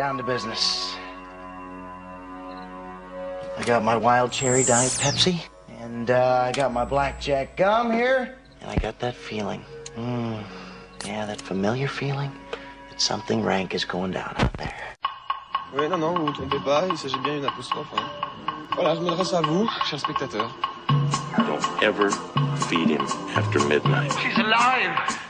down to business. I got my wild cherry diet Pepsi, and uh, I got my blackjack gum here, and I got that feeling. Mm, yeah, that familiar feeling that something rank is going down out there. Oui, non, non, vous ne vous trompez pas, il s'agit bien d'une apostrophe. Hein. Voilà, je m'adresse à vous, chers spectateurs. Don't ever feed him after midnight. She's alive!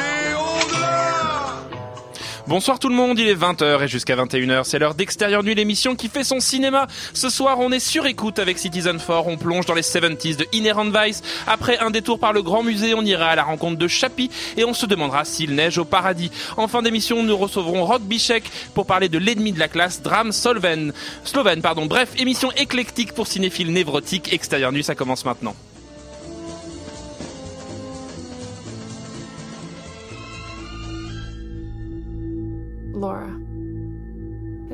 Bonsoir tout le monde, il est 20h et jusqu'à 21h, c'est l'heure d'Extérieur Nuit, l'émission qui fait son cinéma. Ce soir, on est sur écoute avec Citizen 4, on plonge dans les 70s de Inherent Vice. Après un détour par le Grand Musée, on ira à la rencontre de Chappie et on se demandera s'il neige au paradis. En fin d'émission, nous recevrons Rock Bichek pour parler de l'ennemi de la classe, drame Solven. Slovène, pardon. Bref, émission éclectique pour cinéphiles névrotiques. Extérieur Nuit, ça commence maintenant.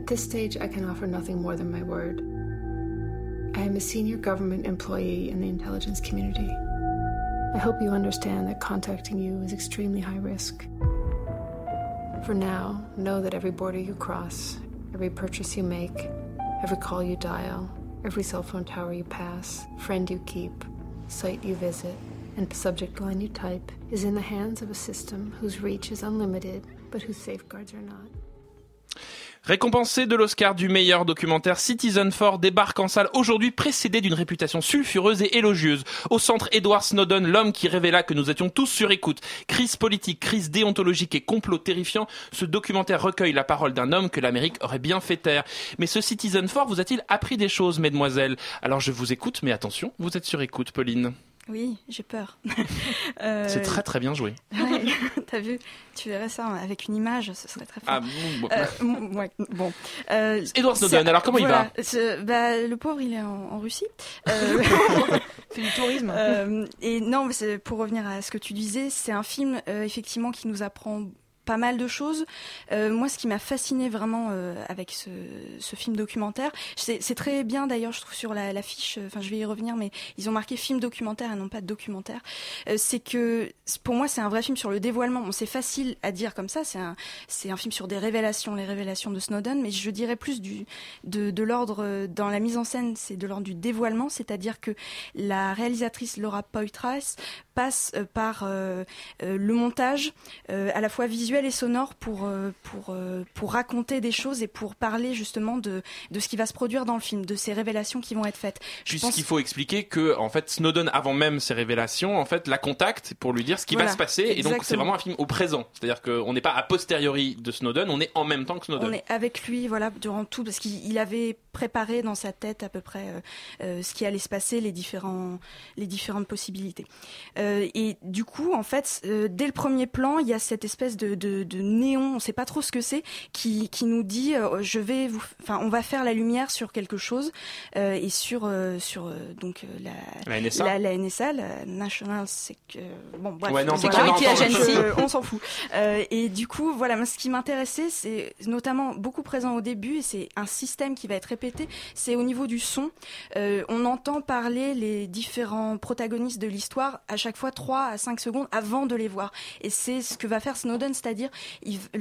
At this stage, I can offer nothing more than my word. I am a senior government employee in the intelligence community. I hope you understand that contacting you is extremely high risk. For now, know that every border you cross, every purchase you make, every call you dial, every cell phone tower you pass, friend you keep, site you visit, and subject line you type is in the hands of a system whose reach is unlimited, but whose safeguards are not. Récompensé de l'Oscar du meilleur documentaire, Citizen 4 débarque en salle aujourd'hui précédé d'une réputation sulfureuse et élogieuse. Au centre, Edward Snowden, l'homme qui révéla que nous étions tous sur écoute. Crise politique, crise déontologique et complot terrifiant, ce documentaire recueille la parole d'un homme que l'Amérique aurait bien fait taire. Mais ce Citizen 4 vous a-t-il appris des choses, mesdemoiselles? Alors je vous écoute, mais attention, vous êtes sur écoute, Pauline. Oui, j'ai peur. Euh, C'est très très bien joué. ouais, T'as vu Tu verrais ça avec une image, ce serait très fort. Ah, bon, bon. Euh, ouais, bon. Euh, Edward Snowden, alors comment il ce- bah, Le pauvre, il est en, en Russie. Euh, fait du tourisme. euh, et non, mais pour revenir à ce que tu disais, c'est un film euh, effectivement qui nous apprend pas mal de choses. Euh, moi, ce qui m'a fasciné vraiment euh, avec ce, film documentaire, c'est très bien d'ailleurs, je trouve sur la, la fiche. Enfin, je vais y revenir, mais ils ont marqué film documentaire et non pas documentaire. Euh, c'est que pour moi, c'est un vrai film sur le dévoilement. Bon, c'est facile à dire comme ça. C'est un film sur des révélations, les révélations de Snowden, mais je dirais plus de, l'ordre euh, dans la mise en scène, c'est de l'ordre du dévoilement, c'est-à-dire que la réalisatrice Laura Poitras passe euh, par euh, euh, le montage euh, à la fois visuel et sonore pour euh, pour euh, pour raconter des choses et pour parler justement de de ce qui va se produire dans le film, de ces révélations qui vont être faites. Je pense- Puisqu'il faut expliquer que en fait Snowden avant même ses révélations en fait la contacte pour lui dire ce qui va se passer. Et donc c'est vraiment un film au présent. C'est-à-dire qu'on n'est pas a posteriori de Snowden on est en même temps que Snowden. On est avec lui, voilà, durant tout, parce qu'il il avait préparé dans sa tête à peu près euh, euh, ce qui allait se passer, les différents, les différentes possibilités. Euh, et du coup, en fait, dès le premier plan, il y a cette espèce de, de, de néon, on sait pas trop ce que c'est, qui, qui nous dit, euh, je vais vous, enfin, on va faire la lumière sur quelque chose et sur, sur donc la, La NSA la, la NSA, la National Sec... bon, bref, Ouais, non, voilà. Agency. On s'en fout. Euh, et du coup, voilà, ce qui m'intéressait, c'est notamment beaucoup présent au début, et c'est un système qui va être répété, c'est au niveau du son. Euh, on entend parler les différents protagonistes de l'histoire à chaque fois 3 à 5 secondes avant de les voir. Et c'est ce que va faire Snowden, c'est-à-dire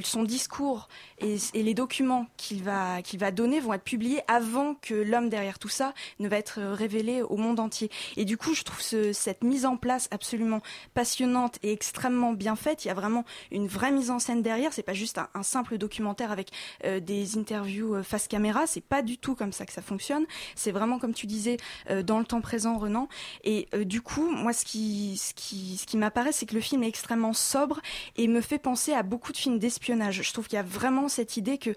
son discours et, les documents qu'il va, qu'il va donner vont être publiés avant que l'homme derrière tout ça ne va être révélé au monde entier. Et du coup, je trouve ce- cette mise en place absolument passionnante et extrêmement bien faite. Il y a vraiment une vraie mise en scène derrière. C'est pas juste un, un simple documentaire avec euh, des interviews euh, face caméra. C'est pas du tout comme ça que ça fonctionne. C'est vraiment comme tu disais euh, dans le temps présent, Renan. Et euh, du coup, moi, ce qui, ce qui, ce qui m'apparaît, c'est que le film est extrêmement sobre et me fait penser à beaucoup de films d'espionnage. Je trouve qu'il y a vraiment cette idée que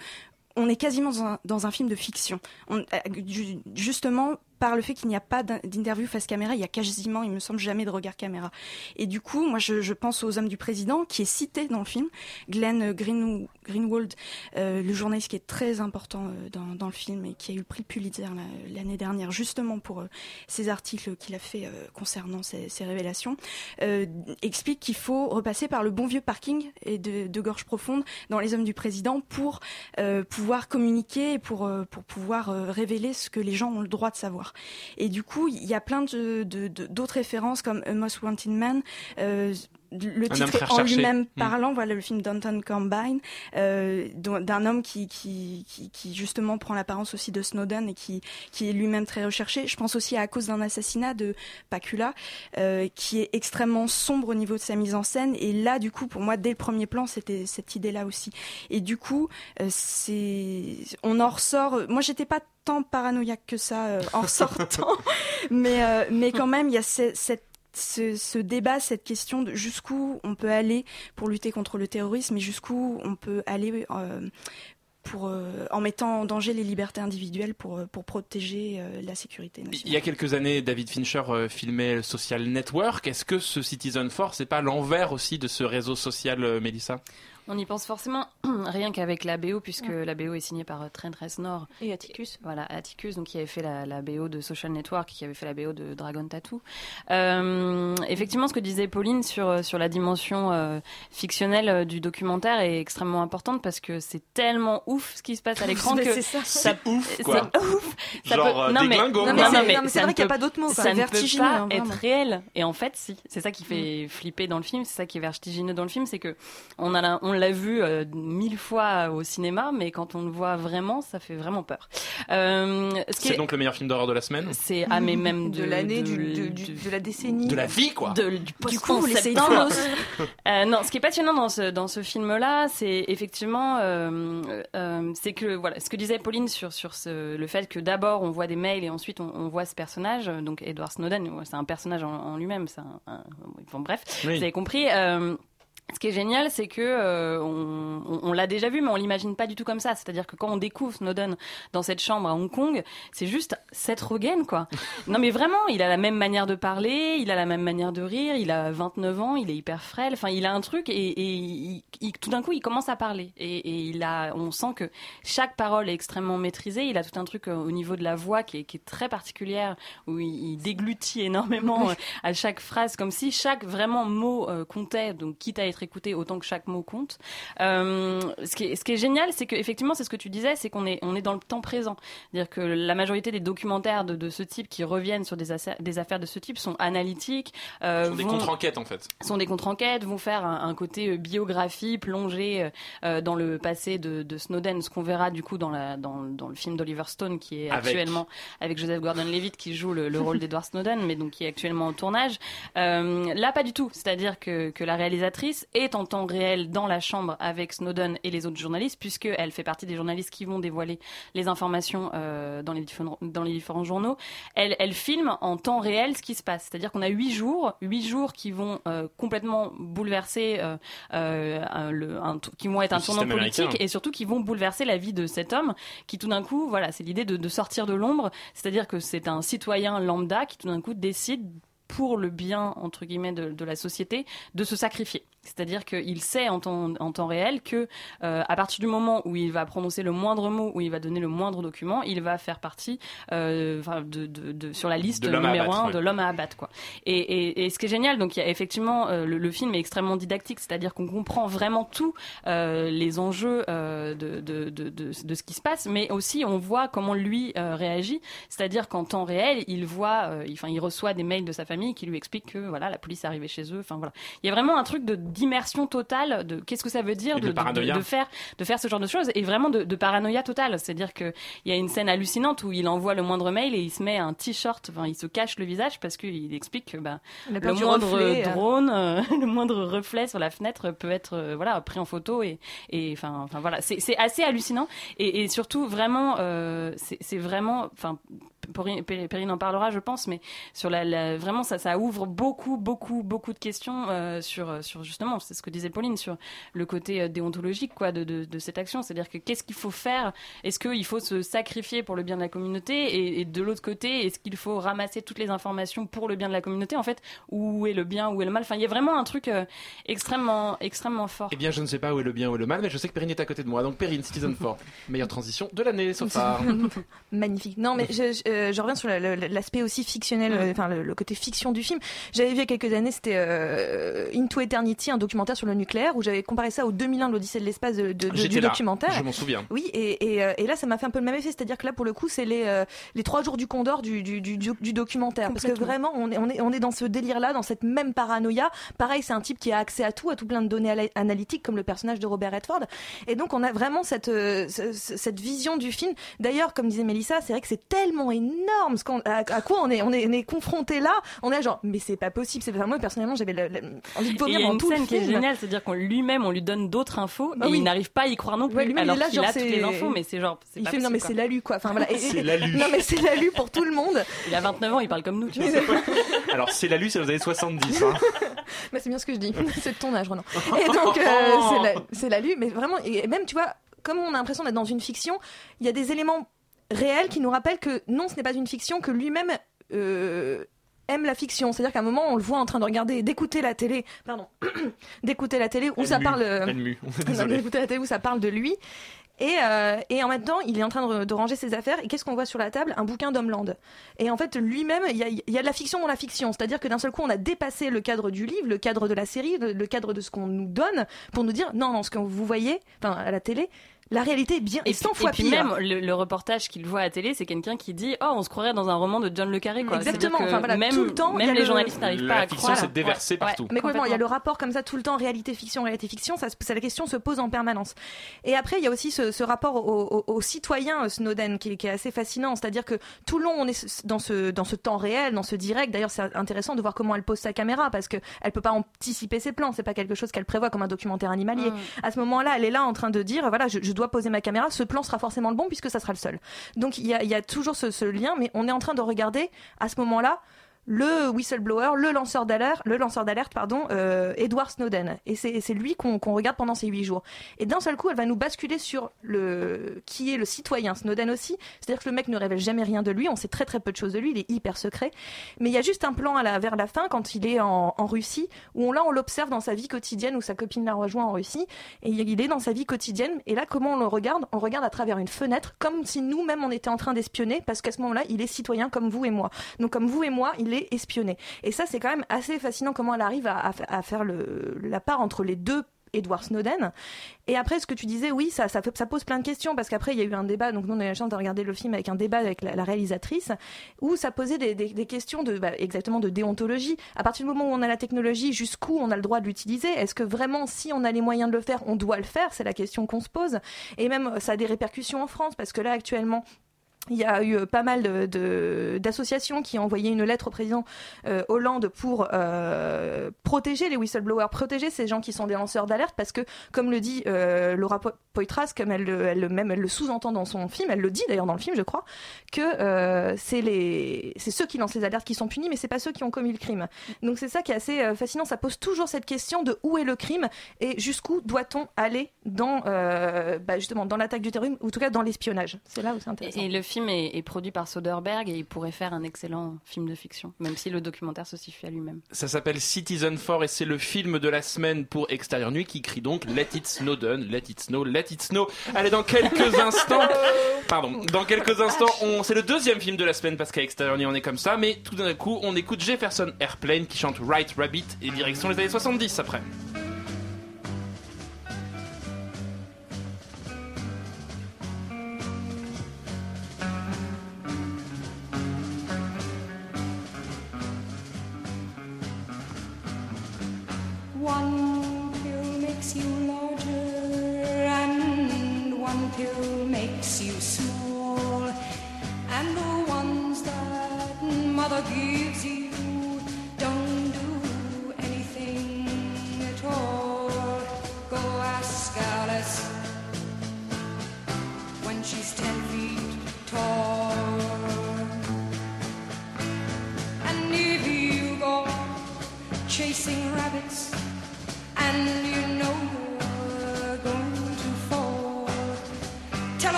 on est quasiment dans un, dans un film de fiction. On- euh, ju- justement par le fait qu'il n'y a pas d'in- d'interview face caméra, il y a quasiment, il me semble, jamais de regard caméra. Et du coup, moi, je, pense aux hommes du président, qui est cité dans le film, Glenn Green, Greenwald, euh, le journaliste qui est très important euh, dans, le film et qui a eu le prix Pulitzer la- l'année dernière, justement pour euh, ces articles qu'il a fait euh, concernant ces, révélations, euh, explique qu'il faut repasser par le bon vieux parking et de, de gorge profonde dans les hommes du président pour euh, pouvoir communiquer et pour, euh, pour pouvoir euh, révéler ce que les gens ont le droit de savoir. Et du coup, il y a plein d'autres références comme A Most Wanted Man. euh, le Un titre est en lui-même Mm. parlant, voilà le film d'Anton Combine, euh, d'un homme qui, qui, qui, qui justement prend l'apparence aussi de Snowden et qui, qui est lui-même très recherché. Je pense aussi à, à cause d'un assassinat de Pacula, euh, qui est extrêmement sombre au niveau de sa mise en scène. Et là, du coup, pour moi, dès le premier plan, c'était cette idée-là aussi. Et du coup, euh, c'est, on en ressort. Moi, j'étais pas tant paranoïaque que ça euh, en sortant, mais euh, mais quand même, il y a ce- cette ce, ce débat, cette question de jusqu'où on peut aller pour lutter contre le terrorisme et jusqu'où on peut aller euh, pour, euh, en mettant en danger les libertés individuelles pour, euh, pour protéger euh, la sécurité nationale. Il y a quelques années, David Fincher filmait le Social Network. Est-ce que ce Citizen Force, c'est pas l'envers aussi de ce réseau social, Mélissa? On y pense forcément rien qu'avec la BO, puisque la BO est signée par euh, Trent Reznor. Et Atticus. Voilà, Atticus, donc qui avait fait la, la BO de Social Network, qui avait fait la BO de Dragon Tattoo. Euh, effectivement, ce que disait Pauline sur, sur la dimension euh, fictionnelle euh, du documentaire est extrêmement importante parce que c'est tellement ouf ce qui se passe à l'écran que c'est ça. ça C'est ouf, ça- quoi. ouf. Ça Genre, peut- euh, non, mais, non, mais, non, mais c'est ça vrai qu'il y a pas d'autre mot. Ça ne peut pas hein, être réel. Et en fait, si. C'est ça qui fait flipper dans le film. C'est ça qui est vertigineux dans le film, c'est que on a, la- on l'a vu euh, mille fois au cinéma, mais quand on le voit vraiment, ça fait vraiment peur. Euh, C'est est- donc le meilleur film d'horreur de la semaine c'est ah mais même De, l'année, du, de, du- de la décennie. De la vie, quoi de- du Du coup, faire. Euh, non, ce qui est passionnant dans ce dans ce film-là, c'est effectivement, euh, euh, c'est que voilà, ce que disait Pauline sur sur ce, le fait que d'abord on voit des mails et ensuite on, on voit ce personnage, donc Edward Snowden, c'est un personnage en, en lui-même, c'est un, un- bon, bref, Oui. vous avez compris. euh, ce qui est génial, c'est que euh, on, on- on l'a déjà vu, mais on l'imagine pas du tout comme ça. C'est-à-dire que quand on découvre Snowden dans cette chambre à Hong Kong, c'est juste Seth Rogen, quoi. non, mais vraiment, il a la même manière de parler, il a la même manière de rire, il a 29 ans, il est hyper frêle. Enfin, il a un truc et, et il- il- tout d'un coup, il commence à parler. Et, et il a, on sent que chaque parole est extrêmement maîtrisée. Il a tout un truc euh, au niveau de la voix qui est, qui est très particulière, où il, il déglutit énormément euh, à chaque phrase, comme si chaque vraiment mot euh, comptait. Donc, quitte à être écouté, autant que chaque mot compte. Euh, ce, qui est, ce qui est génial, c'est que effectivement, c'est ce que tu disais, c'est qu'on est, on est dans le temps présent. C'est-à-dire que la majorité des documentaires de, de ce type qui reviennent sur des, affaires- des affaires de ce type sont analytiques, euh, Ce sont des vont- contre-enquêtes, en fait. sont des contre-enquêtes, vont faire un, un côté euh, biographie, plongée euh, euh, dans le passé de, de Snowden, ce qu'on verra du coup dans, la, dans, dans le film d'Oliver Stone qui est Avec- actuellement avec Joseph Gordon-Levitt qui joue le, le rôle d'Edward Snowden, mais donc qui est actuellement en tournage. Euh, là, pas du tout. C'est-à-dire que, que la réalisatrice est en temps réel dans la chambre avec Snowden et les autres journalistes, puisqu'elle fait partie des journalistes qui vont dévoiler les informations euh, dans, les différents, dans les différents journaux. Elle, elle filme en temps réel ce qui se passe. C'est-à-dire qu'on a huit jours, huit jours qui vont euh, complètement bouleverser, euh, un- le, un, qui vont être un tournant politique américain. et surtout qui vont bouleverser la vie de cet homme qui tout d'un coup, voilà, c'est l'idée de, de sortir de l'ombre. C'est-à-dire que c'est un citoyen lambda qui tout d'un coup décide pour le bien entre guillemets de, de la société de se sacrifier. C'est-à-dire qu'il sait en temps, en temps réel que euh, à partir du moment où il va prononcer le moindre mot, où il va donner le moindre document, il va faire partie euh, enfin, de, de, de- sur la liste numéro un de l'homme à abattre. Quoi. Et, et, et ce qui est génial, donc il y a effectivement euh, le, le film est extrêmement didactique, c'est-à-dire qu'on comprend vraiment euh, les enjeux de, de, de, de, de ce qui se passe, mais aussi on voit comment lui réagit, c'est-à-dire qu'en temps réel, il voit, il, il reçoit des mails de sa famille qui lui expliquent que voilà, la police est arrivée chez eux. Enfin voilà, il y a vraiment un truc de d'immersion totale de qu'est-ce que ça veut dire de de, de, paranoïa. de faire de faire ce genre de choses et vraiment de, de paranoïa totale. C'est-à-dire que il y a une scène hallucinante où il envoie le moindre mail et il se met un t-shirt, enfin il se cache le visage parce qu'il explique que bah, le moindre reflet, euh. drone, euh, le moindre reflet sur la fenêtre peut être euh, voilà pris en photo et et enfin enfin voilà c'est c'est assez hallucinant et, et surtout vraiment euh, c'est c'est vraiment enfin Perrine en parlera, je pense, mais sur la, la- vraiment ça, ça ouvre beaucoup, beaucoup, beaucoup de questions euh, sur, sur justement, c'est ce que disait Pauline, sur le côté euh, déontologique quoi de, de, de cette action, c'est-à-dire que qu'est-ce qu'il faut faire? Est-ce qu'il faut se sacrifier pour le bien de la communauté? Et, et de l'autre côté, est-ce qu'il faut ramasser toutes les informations pour le bien de la communauté? En fait, où est le bien, où est le mal? Enfin, il y a vraiment un truc euh, extrêmement, extrêmement fort. Eh bien, je ne sais pas où est le bien, où est le mal, mais je sais que Perrine est à côté de moi. Donc, Perrine, Citizen 4, meilleure transition de l'année, Sophar. Magnifique. Non, mais je, je, euh, je reviens sur la- la- l'aspect aussi fictionnel, euh, enfin le, le côté fiction du film. J'avais vu il y a quelques années, c'était euh, Into Eternity, un documentaire sur le nucléaire, où j'avais comparé ça au 2001, l'Odyssée de l'espace de, de- de- J'étais du là, documentaire. je m'en souviens. Oui, et, et, et là, ça m'a fait un peu le même effet, c'est-à-dire que là, pour le coup, c'est les, euh, les trois jours du Condor du, du, du, du- du documentaire. Parce que vraiment, on est, on, est, on est dans ce délire-là, dans cette même paranoïa. Pareil, c'est un type qui a accès à tout, à tout plein de données analytiques, comme le personnage de Robert Redford. Et donc, on a vraiment cette, ce- ce- cette vision du film. D'ailleurs, comme disait Mélissa, c'est vrai que c'est tellement énorme ce qu'on- à, à quoi on est, on est, on est confronté là. On est genre, mais c'est pas possible. C'est vraiment, personnellement, j'avais envie de vomir y a dans une tout le scène qui est film. géniale, c'est-à-dire qu'on lui-même, on lui donne d'autres infos Ah et oui. il n'arrive pas à y croire non plus, Ouais, lui-même, il alors là, a toutes les infos, mais c'est genre, c'est Il pas fait, non, possible, mais quoi. c'est l'alu, quoi. Enfin, voilà. C'est l'alu. Non, mais c'est l'alu pour tout le monde. Il a 29 ans, il parle comme nous, tu vois. Alors, c'est la lu, c'est aux années 70. Hein. Mais c'est bien ce que je dis. c'est de ton âge, Renan. Et donc, euh, c'est la- c'est la lu, mais vraiment, et même, tu vois, comme on a l'impression d'être dans une fiction, il y a des éléments réels qui nous rappellent que non, ce n'est pas une fiction, que lui-même euh, aime la fiction. C'est-à-dire qu'à un moment, on le voit en train de regarder, d'écouter la télé, pardon, d'écouter la télé où Elle ça mue, parle. euh, d'écouter la télé où ça parle de lui. Et, euh, et en même temps, il est en train de, de ranger ses affaires. Et qu'est-ce qu'on voit sur la table? Un bouquin d'Homeland. Et en fait, lui-même, il y a, il y a de la fiction dans la fiction. C'est-à-dire que d'un seul coup, on a dépassé le cadre du livre, le cadre de la série, le, le cadre de ce qu'on nous donne, pour nous dire non, non, ce que vous voyez, enfin à la télé, la réalité est bien, Et est 100 puis, fois et puis pire. même le, le reportage qu'il voit à la télé, c'est quelqu'un qui dit oh on se croirait dans un roman de John le Carré quoi. Exactement. Enfin, voilà, même, tout le temps, même a les le- journalistes n'arrivent La pas à fiction croire. s'est déversée Ouais, partout. Mais complètement, il y a le rapport comme ça tout le temps réalité-fiction, réalité-fiction, ça, se- ça, la question se pose en permanence. Et après, il y a aussi ce, ce rapport au, au- au citoyen euh, Snowden qui, est- qui est assez fascinant, c'est-à-dire que tout le long on est dans ce, dans ce temps réel, dans ce direct. D'ailleurs, c'est intéressant de voir comment elle pose sa caméra parce que elle peut pas anticiper ses plans, c'est pas quelque chose qu'elle prévoit comme un documentaire animalier. Mm. À ce moment-là, elle est là en train de dire voilà, je, je dois poser ma caméra, ce plan sera forcément le bon puisque ça sera le seul. Donc il y a, toujours ce lien, mais on est en train de regarder à ce moment-là le whistleblower, le lanceur d'alerte, le lanceur d'alerte, pardon, euh, Edward Snowden. Et c'est lui qu'on regarde pendant ces huit jours. Et d'un seul coup, elle va nous basculer sur le qui est le citoyen Snowden aussi. C'est-à-dire que le mec ne révèle jamais rien de lui. On sait très très peu de choses de lui. Il est hyper secret. Mais il y a juste un plan vers la fin quand il est en, Russie où on là on l'observe dans sa vie quotidienne où sa copine l'a rejoint en Russie et il est dans sa vie quotidienne. Et là, comment on le regarde? On regarde à travers une fenêtre, comme si nous-mêmes on était en train d'espionner, parce qu'à ce moment-là, il est citoyen comme vous et moi. Donc comme vous et moi, il est espionné. Et ça, c'est quand même assez fascinant comment elle arrive à, à fa- à faire la part entre les deux. Edward Snowden. Et après, ce que tu disais, oui, ça, ça, pose plein de questions parce qu'après, il y a eu un débat. Donc, nous, on a eu la chance de regarder le film avec un débat avec la, réalisatrice où ça posait des questions de, bah, exactement de déontologie. À partir du moment où on a la technologie, jusqu'où on a le droit de l'utiliser? Est-ce que vraiment, si on a les moyens de le faire, on doit le faire? C'est la question qu'on se pose. Et même, ça a des répercussions en France parce que là, actuellement, il y a eu euh, pas mal d'associations qui ont envoyé une lettre au président euh, Hollande pour euh, protéger les whistleblowers, protéger ces gens qui sont des lanceurs d'alerte, parce que, comme le dit Laura Po- Poitras, comme elle, le- elle, le- même le sous-entend dans son film, elle le dit d'ailleurs dans le film, je crois, que c'est les, c'est ceux qui lancent les alertes qui sont punis, mais c'est pas ceux qui ont commis le crime. Donc c'est ça qui est assez fascinant. Ça pose toujours cette question de où est le crime et jusqu'où doit-on aller dans, euh, bah, justement, dans l'attaque du terrorisme ou en tout cas dans l'espionnage. C'est là où c'est intéressant. Et, et le film est, est produit par Soderbergh et il pourrait faire un excellent film de fiction, même si le documentaire se suffit à lui-même. Ça s'appelle Citizen 4 et c'est le film de la semaine pour Extérieur Nuit qui crie donc Let it snow done, let it snow, let it snow. Allez, dans quelques instants, pardon, dans quelques instants, on, c'est le deuxième film de la semaine parce qu'à Extérieur Nuit on est comme ça, mais tout d'un coup on écoute Jefferson Airplane qui chante Right Rabbit et direction les années 70 après. One pill makes you larger, and one pill makes you small. And the ones that mother gives you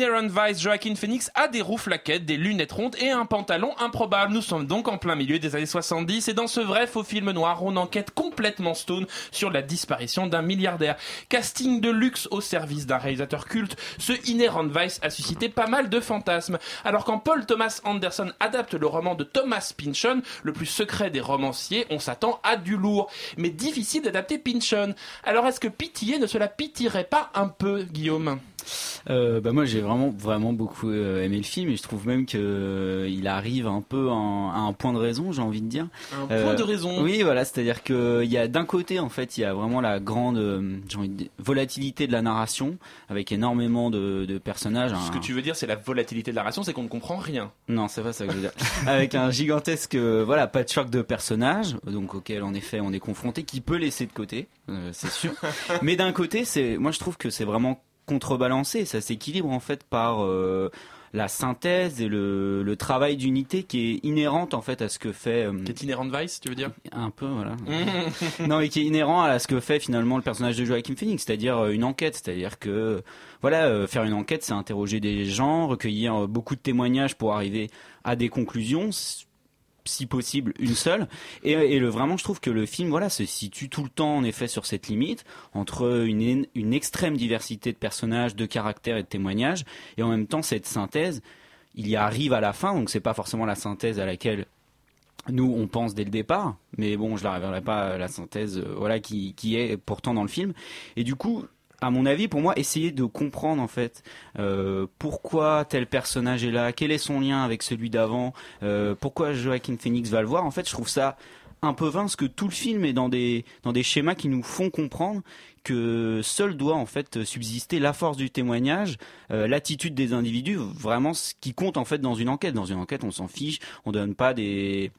Inherent Vice, Joaquin Phoenix a des rouflaquettes, des lunettes rondes et un pantalon improbable. Nous sommes donc en plein milieu des années 70 et dans ce vrai faux film noir, on enquête complètement stone sur la disparition d'un milliardaire. Casting de luxe au service d'un réalisateur culte, ce Inherent Vice a suscité pas mal de fantasmes. Alors quand Paul Thomas Anderson adapte le roman de Thomas Pynchon, le plus secret des romanciers, on s'attend à du lourd. Mais difficile d'adapter Pynchon. Alors est-ce que Pitié ne se la pitierait pas un peu, Guillaume? Euh, bah moi j'ai vraiment vraiment beaucoup euh, aimé le film et je trouve même que euh, il arrive un peu en- à un point de raison j'ai envie de dire Un point de raison. oui voilà c'est à dire que il y a d'un côté en fait il y a vraiment la grande euh, j'ai envie de dire, volatilité de la narration avec énormément de, de personnages Ce un- que tu veux dire, c'est la volatilité de la narration, c'est qu'on ne comprend rien. non, c'est pas ça que je veux dire. Avec un gigantesque euh, voilà patchwork de personnages, donc auquel en effet on est confronté, qui peut laisser de côté, euh, c'est sûr. Mais d'un côté, c'est moi je trouve que c'est vraiment contrebalancé, ça s'équilibre en fait par euh, la synthèse et le, le travail d'unité qui est inhérente en fait à ce que fait. euh, Qui est Inherent Vice, tu veux dire? Un peu, voilà. non, et qui est inhérent à ce que fait finalement le personnage de Joaquin Phoenix, c'est-à-dire euh, une enquête, c'est-à-dire que voilà, euh, faire une enquête, c'est interroger des gens, recueillir beaucoup de témoignages pour arriver à des conclusions. Si possible une seule. Et, le vraiment je trouve que le film voilà se situe tout le temps en effet sur cette limite entre une, une extrême diversité de personnages de caractères et de témoignages et en même temps cette synthèse il y arrive à la fin donc c'est pas forcément la synthèse à laquelle nous on pense dès le départ mais bon je la révélerai pas la synthèse euh, voilà qui, qui est pourtant dans le film. Et du coup à mon avis pour moi essayer de comprendre en fait euh, pourquoi tel personnage est là quel est son lien avec celui d'avant euh, pourquoi Joaquin Phoenix va le voir en fait je trouve ça un peu vain parce que tout le film est dans des dans des schémas qui nous font comprendre que seul doit en fait subsister la force du témoignage, euh, l'attitude des individus, vraiment ce qui compte en fait dans une enquête. Dans une enquête, on s'en fiche, on donne pas des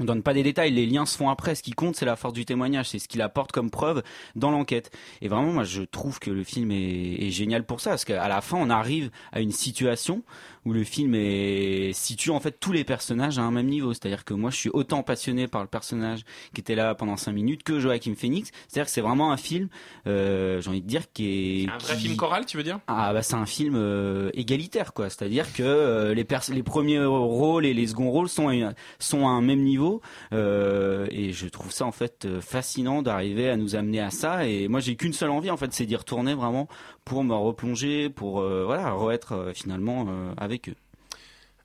on donne pas des détails, les liens se font après. Ce qui compte, c'est la force du témoignage, c'est ce qu'il apporte comme preuve dans l'enquête. Et vraiment, moi, je trouve que le film est, est génial pour ça, parce qu'à la fin, on arrive à une situation où le film est situe en fait tous les personnages à un même niveau. C'est-à-dire que moi, je suis autant passionné par le personnage qui était là pendant cinq minutes que Joaquin Phoenix. C'est-à-dire que c'est vraiment un film, euh, j'ai envie de dire, qui est Un vrai qui- film choral, tu veux dire? Ah bah c'est un film euh, égalitaire quoi, c'est-à-dire que euh, les pers- les premiers rôles et les seconds rôles sont à, une- sont à un même niveau euh, et je trouve ça en fait euh, fascinant d'arriver à nous amener à ça et moi j'ai qu'une seule envie en fait c'est d'y retourner vraiment pour me replonger pour euh, voilà re-être euh, finalement euh, avec eux.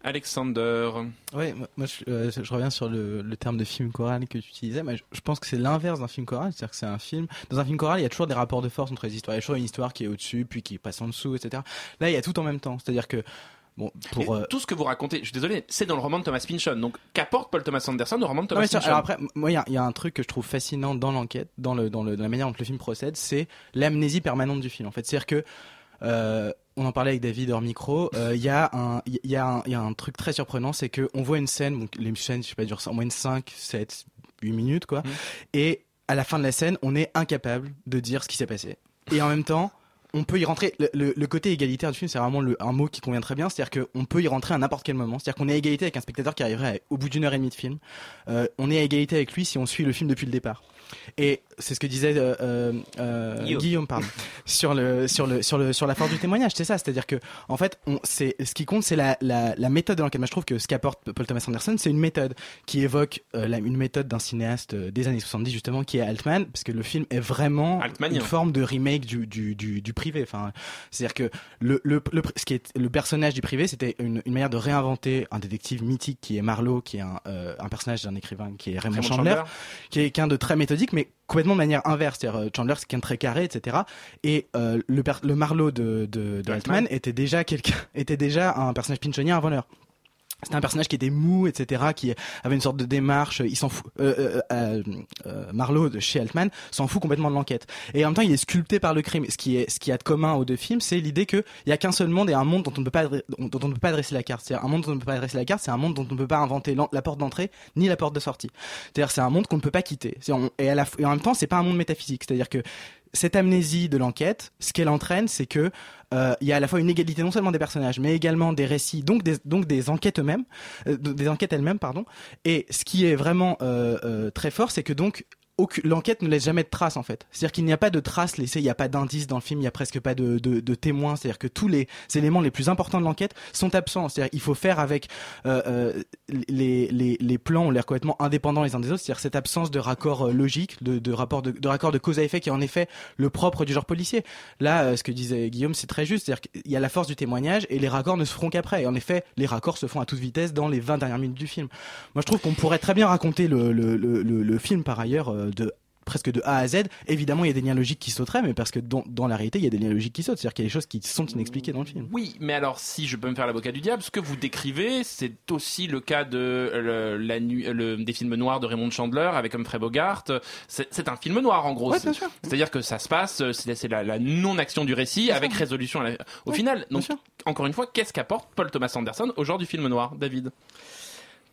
Alexander. Ouais, moi, moi, je, euh, je reviens sur le, le terme de film choral que tu utilisais. mais je, je pense que c'est l'inverse d'un film choral, c'est-à-dire que c'est un film. Dans un film choral, il y a toujours des rapports de force entre les histoires. Il y a toujours une histoire qui est au-dessus, puis qui passe en dessous, etc. Là, il y a tout en même temps. C'est-à-dire que bon, pour euh, Tout ce que vous racontez, je suis désolé, c'est dans le roman de Thomas Pynchon. Donc, qu'apporte Paul Thomas Anderson au roman de Thomas Ouais. Pynchon Alors après, moi, il y a- il y, a un truc que je trouve fascinant dans l'enquête, dans, le, dans, le, dans la manière dont le film procède, c'est l'amnésie permanente du film. En fait, c'est-à-dire que euh, on en parlait avec David hors micro. euh, Il y a un, y y a truc très surprenant, c'est que on voit une scène, donc les scènes, je sais pas, durent en moyenne 5, 7, 8 minutes, quoi. Et à la fin de la scène, on est incapable de dire ce qui s'est passé. Et en même temps, on peut y rentrer. Le, côté égalitaire du film, c'est vraiment un mot qui convient très bien. C'est-à-dire qu'on peut y rentrer à n'importe quel moment. C'est-à-dire qu'on est à égalité avec un spectateur qui arriverait au bout d'une heure et demie de film. Euh, on est à égalité avec lui si on suit le film depuis le départ. Et c'est ce que disait euh, euh, euh, Guillaume. Pardon, sur le sur le sur le sur la force du témoignage. C'est ça, c'est-à-dire que en fait, on, c'est ce qui compte, c'est la, la la méthode de l'enquête. Moi, je trouve que ce qu'apporte Paul Thomas Anderson, c'est une méthode qui évoque euh, la- une méthode d'un cinéaste des années 70 justement, qui est Altman, parce que le film est vraiment Altmanien. une forme de remake du du du, du privé. Enfin, c'est-à-dire que le, le, le ce qui est le personnage du privé, c'était une, une manière de réinventer un détective mythique qui est Marlowe, qui est un, un personnage d'un écrivain qui est Raymond, Raymond Chandler, Chandler. qui est quelqu'un de très méthodique, mais complètement de manière inverse. C'est-à-dire euh, Chandler, c'est quelqu'un très carré, etc. Et euh, le, le Marlowe de, de, de Altman. Était déjà quelqu'un, était déjà un personnage pinchonien avant l'heure. C'était un personnage qui était mou, etc., qui avait une sorte de démarche. Il s'en fout. Euh, euh, euh, euh, Marlowe de chez Altman s'en fout complètement de l'enquête. Et en même temps, il est sculpté par le crime. Ce qui est, ce qui a de commun aux deux films, c'est l'idée qu'il y a qu'un seul monde et un monde dont on ne peut pas, dont on ne peut pas adresser la carte. C'est-à-dire un monde dont on ne peut pas adresser la carte, c'est un monde dont on ne peut pas inventer la porte d'entrée ni la porte de sortie. C'est-à-dire c'est un monde qu'on ne peut pas quitter. C'est- et, et en même temps, c'est pas un monde métaphysique. C'est-à-dire que cette amnésie de l'enquête, ce qu'elle entraîne, c'est que euh, il y a à la fois une égalité non seulement des personnages, mais également des récits, donc des, donc des enquêtes eux-mêmes, euh, des enquêtes elles-mêmes, pardon. Et ce qui est vraiment euh, très fort, c'est que donc l'enquête ne laisse jamais de traces en fait. C'est-à-dire qu'il n'y a pas de traces laissées, il n'y a pas d'indices dans le film, il n'y a presque pas de, témoins. C'est-à-dire que tous les éléments les plus importants de l'enquête sont absents. C'est-à-dire qu'il faut faire avec euh, euh, les, les, les plans ont l'air complètement indépendants les uns des autres. C'est-à-dire cette absence de raccord euh, logique, de, de rapport de, raccord de cause à effet qui est en effet le propre du genre policier. Là, euh, ce que disait Guillaume, c'est très juste. C'est-à-dire qu'il y a la force du témoignage et les raccords ne se feront qu'après. Et en effet, les raccords se font à toute vitesse dans les 20 dernières minutes du film. Moi, je trouve qu'on pourrait très bien raconter le, film par ailleurs de presque de A à Z. Évidemment, il y a des liens logiques qui sauteraient, mais parce que dans, dans la réalité, il y a des liens logiques qui sautent. C'est-à-dire qu'il y a des choses qui sont inexpliquées dans le film. Oui, mais alors si je peux me faire l'avocat du diable, ce que vous décrivez, c'est aussi le cas de euh, la nuit, des films noirs de Raymond Chandler avec Humphrey Bogart. C'est un film noir en gros. Ouais. C'est-à-dire que ça se passe, euh, c'est la, la non-action du récit avec résolution la- au Ouais, final. Donc encore une fois, qu'est-ce qu'apporte Paul Thomas Anderson au genre du film noir, David?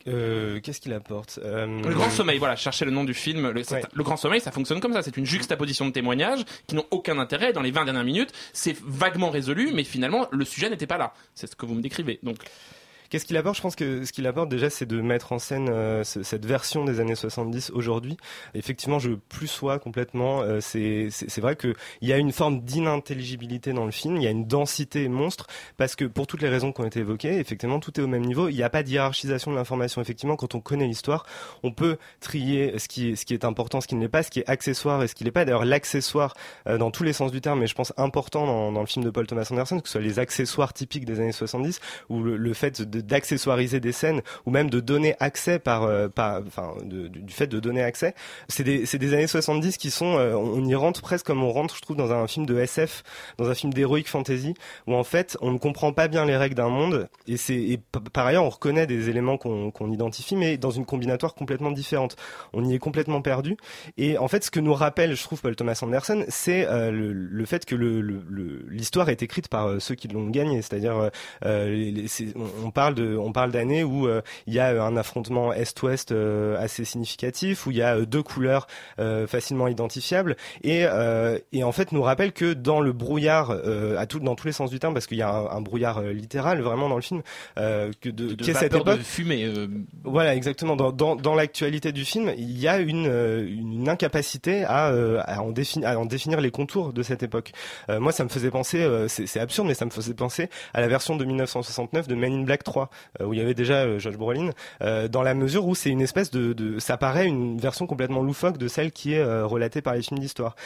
Euh, Qu'est-ce qu'il apporte Euh, Le Grand Sommeil, voilà, cherchez le nom du film. Le, Ouais. le Grand Sommeil, ça fonctionne comme ça. C'est une juxtaposition de témoignages qui n'ont aucun intérêt. Dans les 20 dernières minutes, c'est vaguement résolu, mais finalement, le sujet n'était pas là. C'est ce que vous me décrivez. Donc, Qu'est-ce qu'il apporte? Je pense que ce qu'il apporte déjà, c'est de mettre en scène euh, ce- cette version des années 70 aujourd'hui. Effectivement, je plus sois complètement. euh, c'est vrai qu'il y a une forme d'inintelligibilité dans le film. Il y a une densité monstre parce que pour toutes les raisons qui ont été évoquées, effectivement, tout est au même niveau. Il n'y a pas de hiérarchisation de l'information. Effectivement, quand on connaît l'histoire, on peut trier ce qui ce qui est important, ce qui ne l'est pas, ce qui est accessoire et ce qui n'est pas. D'ailleurs, l'accessoire euh, dans tous les sens du terme, mais je pense important dans, dans le film de Paul Thomas Anderson, que ce soit les accessoires typiques des années 70 ou le, le fait de- d'accessoiriser des scènes ou même de donner accès par, euh, par enfin, de- du, fait de donner accès. C'est des, c'est des années 70 qui sont, euh, on y rentre presque comme on rentre, je trouve, dans un film de SF, dans un film d'heroic fantasy, où en fait, on ne comprend pas bien les règles d'un monde et c'est, par ailleurs, on reconnaît des éléments qu'on qu'on identifie, mais dans une combinatoire complètement différente. On y est complètement perdu. Et en fait, ce que nous rappelle, je trouve, Paul Thomas Anderson, c'est euh, le, le fait que le- le- le- l'histoire est écrite par euh, ceux qui l'ont gagné. C'est-à-dire, euh, on parle de, on parle d'années où euh, il y a euh, un affrontement Est-Ouest euh, assez significatif, où il y a deux couleurs facilement identifiables, et, et en fait nous rappelle que dans le brouillard, à tout, dans tous les sens du terme, parce qu'il y a un, un brouillard littéral vraiment dans le film, que de, de cette vapeur de époque. fumée. Voilà, exactement. Dans, dans, dans l'actualité du film, il y a une, une incapacité à, à, en définir, à en définir les contours de cette époque. Moi, ça me faisait penser, c'est c'est absurde, mais ça me faisait penser à la version de 1969 de Men in Black 3, euh, où il y avait déjà euh, Josh Brolin, euh, dans la mesure où c'est une espèce de, de, ça paraît une version complètement loufoque de celle qui est relatée par les films d'histoire.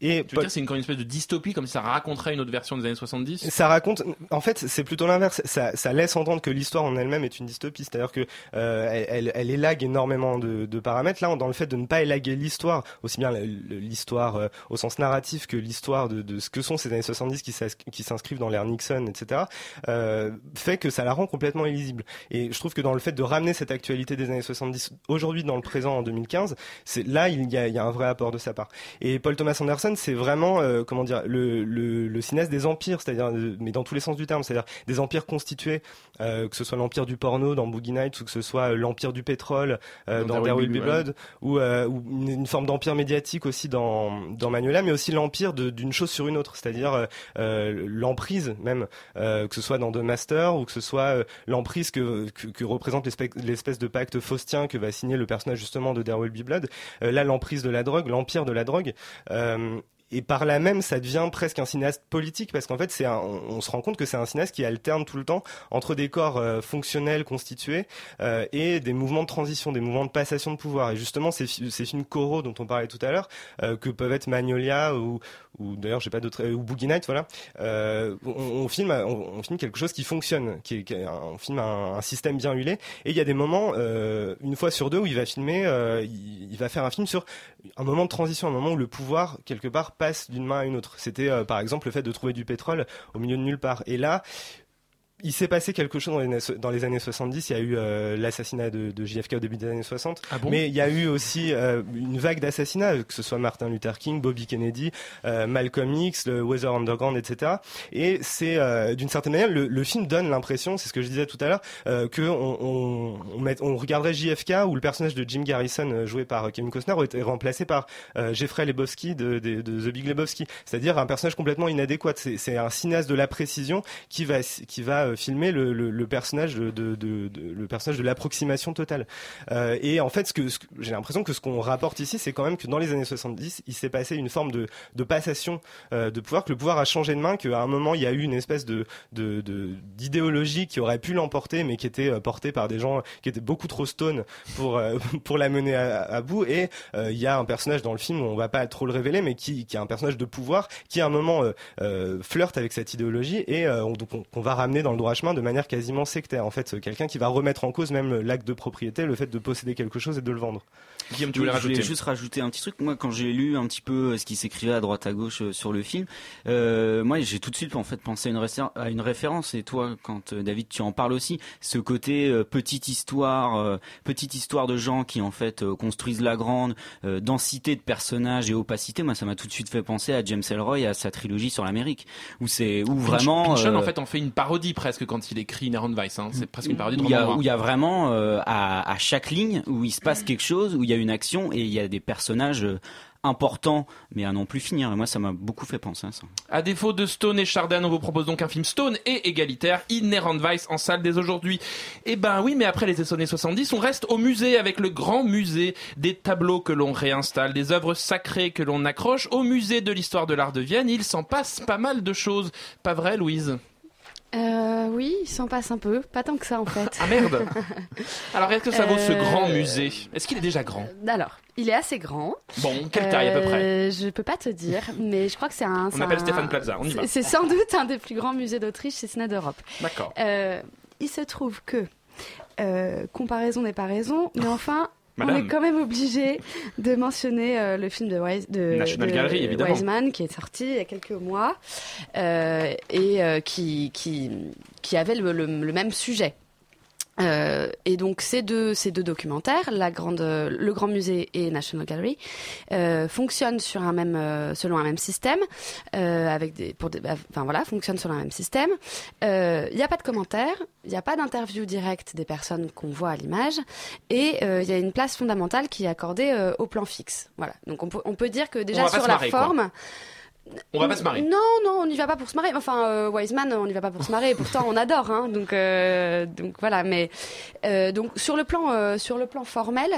Et tu veux dire, c'est une, une espèce de dystopie, comme si ça raconterait une autre version des années 70 ça raconte, en fait, c'est plutôt l'inverse. Ça, ça laisse entendre que l'histoire en elle-même est une dystopie, c'est-à-dire que euh, elle, elle, élague énormément de, de paramètres. Là, dans le fait de ne pas élaguer l'histoire, aussi bien l'histoire euh, au sens narratif que l'histoire de, de ce que sont ces années 70 qui s'ins- qui s'inscrivent dans l'ère Nixon, etc., euh, fait que ça la rend complètement illisible. Et je trouve que dans le fait de ramener cette actualité des années 70 aujourd'hui dans le présent en 2015, c'est là il y, a, il y a un vrai apport de sa part. Et Paul Thomas Anderson, c'est vraiment euh, comment dire le, le, le cinéaste des empires, c'est-à-dire euh, mais dans tous les sens du terme, c'est-à-dire des empires constitués, euh, que ce soit l'empire du porno dans Boogie Nights ou que ce soit euh, l'empire du pétrole euh, Dans dans There Will Be Blood, ou, euh, ou une, forme d'empire médiatique aussi dans dans Manuela, mais aussi l'empire d'une chose sur une autre, c'est-à-dire l'emprise même, que ce soit dans The Master ou que ce soit l'emprise que, représente l'espèce de pacte faustien que va signer le personnage justement de Will Be Blood. Euh, là, l'emprise de la drogue, l'empire de la drogue. Et par là même, ça devient presque un cinéaste politique parce qu'en fait, c'est on, on se rend compte que c'est un cinéaste qui alterne tout le temps entre des corps euh, fonctionnels constitués euh, et des mouvements de transition, des mouvements de passation de pouvoir. Et justement, ces, ces films choraux dont on parlait tout à l'heure, euh, que peuvent être Magnolia ou, ou d'ailleurs, j'ai pas d'autres, euh, ou Boogie Night, voilà. Euh, on, on filme, on, on filme quelque chose qui fonctionne, qui qui on filme un, un système bien huilé. Et il y a des moments, euh, une fois sur deux, où il va filmer, il, il va faire un film sur un moment de transition, un moment où le pouvoir quelque part passe d'une main à une autre. C'était euh, par exemple le fait de trouver du pétrole au milieu de nulle part. Et là, il s'est passé quelque chose dans les, années so- dans les années 70. Il y a eu euh, l'assassinat de, de JFK au début des années 60. Ah bon? Mais il y a eu aussi euh, une vague d'assassinats, que ce soit Martin Luther King, Bobby Kennedy, euh, Malcolm X, le Weather Underground, etc. Et c'est euh, d'une certaine manière, le, le film donne l'impression, c'est ce que je disais tout à l'heure, euh, que on, on, on, met- on regarderait JFK où le personnage de Jim Garrison, euh, joué par euh, Kevin Costner, aurait été remplacé par euh, Jeffrey Lebowski de, de, de The Big Lebowski, c'est-à-dire un personnage complètement inadéquat. C'est c'est un cinéaste de la précision qui va qui va euh, filmer le, le, le personnage de, de, de- le personnage de l'approximation totale. Euh, et en fait, ce que, que- j'ai l'impression que ce qu'on rapporte ici, c'est quand même que dans les années 70, il s'est passé une forme de, de passation euh, de pouvoir, que le pouvoir a changé de main, qu'à un moment il y a eu une espèce de d'idéologie qui aurait pu l'emporter, mais qui était euh, portée par des gens qui étaient beaucoup trop stone pour euh, pour la mener à, bout. Et il y a un personnage dans le film, on va pas trop le révéler, mais qui, qui est un personnage de pouvoir, qui à un moment flirte avec cette idéologie et on, donc on, qu'on va ramener dans le droit chemin de manière quasiment sectaire. En fait, quelqu'un qui va remettre en cause même l'acte de propriété, le fait de posséder quelque chose et de le vendre. Guillaume, tu voulais je voulais rajouter juste rajouter un petit truc. Moi, quand j'ai lu un petit peu euh, ce qui s'écrivait à droite à gauche euh, sur le film, euh, moi, j'ai tout de suite en fait pensé à une, réfé- à une référence. Et toi, quand euh, David, tu en parles aussi, ce côté euh, petite histoire, euh, petite histoire de gens qui en fait euh, construisent la grande, euh, densité de personnages et opacité. Moi, ça m'a tout de suite fait penser à James Ellroy, à sa trilogie sur l'Amérique, où c'est où vraiment. Pynchon, euh, en fait, en fait une parodie presque quand il écrit Inherent Vice. Hein. C'est presque une parodie de où il y a, noir. où il y a vraiment euh, à, à chaque ligne où il se passe quelque chose, où il y a une action et il y a des personnages euh, importants, mais à non plus finir. Et moi, ça m'a beaucoup fait penser à ça. À défaut de Stone et Chardin, on vous propose donc un film Stone et égalitaire, Inherent Vice, en salle dès aujourd'hui. Eh ben oui, mais après les années 70, on reste au musée avec le grand musée, des tableaux que l'on réinstalle, des œuvres sacrées que l'on accroche. Au musée de l'histoire de l'art de Vienne, il s'en passe pas mal de choses. Pas vrai, Louise? Euh, oui, il s'en passe un peu, pas tant que ça en fait. Ah merde Alors, est-ce que ça vaut ce Euh, grand musée? Est-ce qu'il est déjà grand? Alors, il est assez grand. Bon, quelle taille à peu près? Euh, Je peux pas te dire, mais je crois que c'est un. On appelle un- Stéphane Plaza, on y va. c'est- sans doute un des plus grands musées d'Autriche, c'est Sénat d'Europe. D'accord. Il se trouve que, comparaison n'est pas raison, mais enfin, on est quand même obligé de mentionner euh, le film de, Wise, de, National de Gallery, évidemment. Wiseman qui est sorti il y a quelques mois euh, et euh, qui, qui, qui avait le, le- le même sujet. Euh, et donc ces deux, ces deux documentaires, la grande, euh, le Grand Musée et National Gallery, euh, fonctionnent sur un même, euh, selon un même système, euh, avec des, pour des, bah, enfin voilà, fonctionnent selon un même système. Euh, Il n'y a pas de commentaires, il n'y a pas d'interview directe des personnes qu'on voit à l'image, et euh, il y a une place fondamentale qui est accordée euh, au plan fixe. Voilà. Donc on peut, on peut dire que déjà sur la marrer, quoi. On va pas se marrer. Non, non, on n'y va pas pour se marrer. Enfin, euh, Wiseman, on n'y va pas pour se marrer. Pourtant, on adore. Hein, donc, euh, donc voilà. Mais euh, donc sur le plan, sur le plan formel,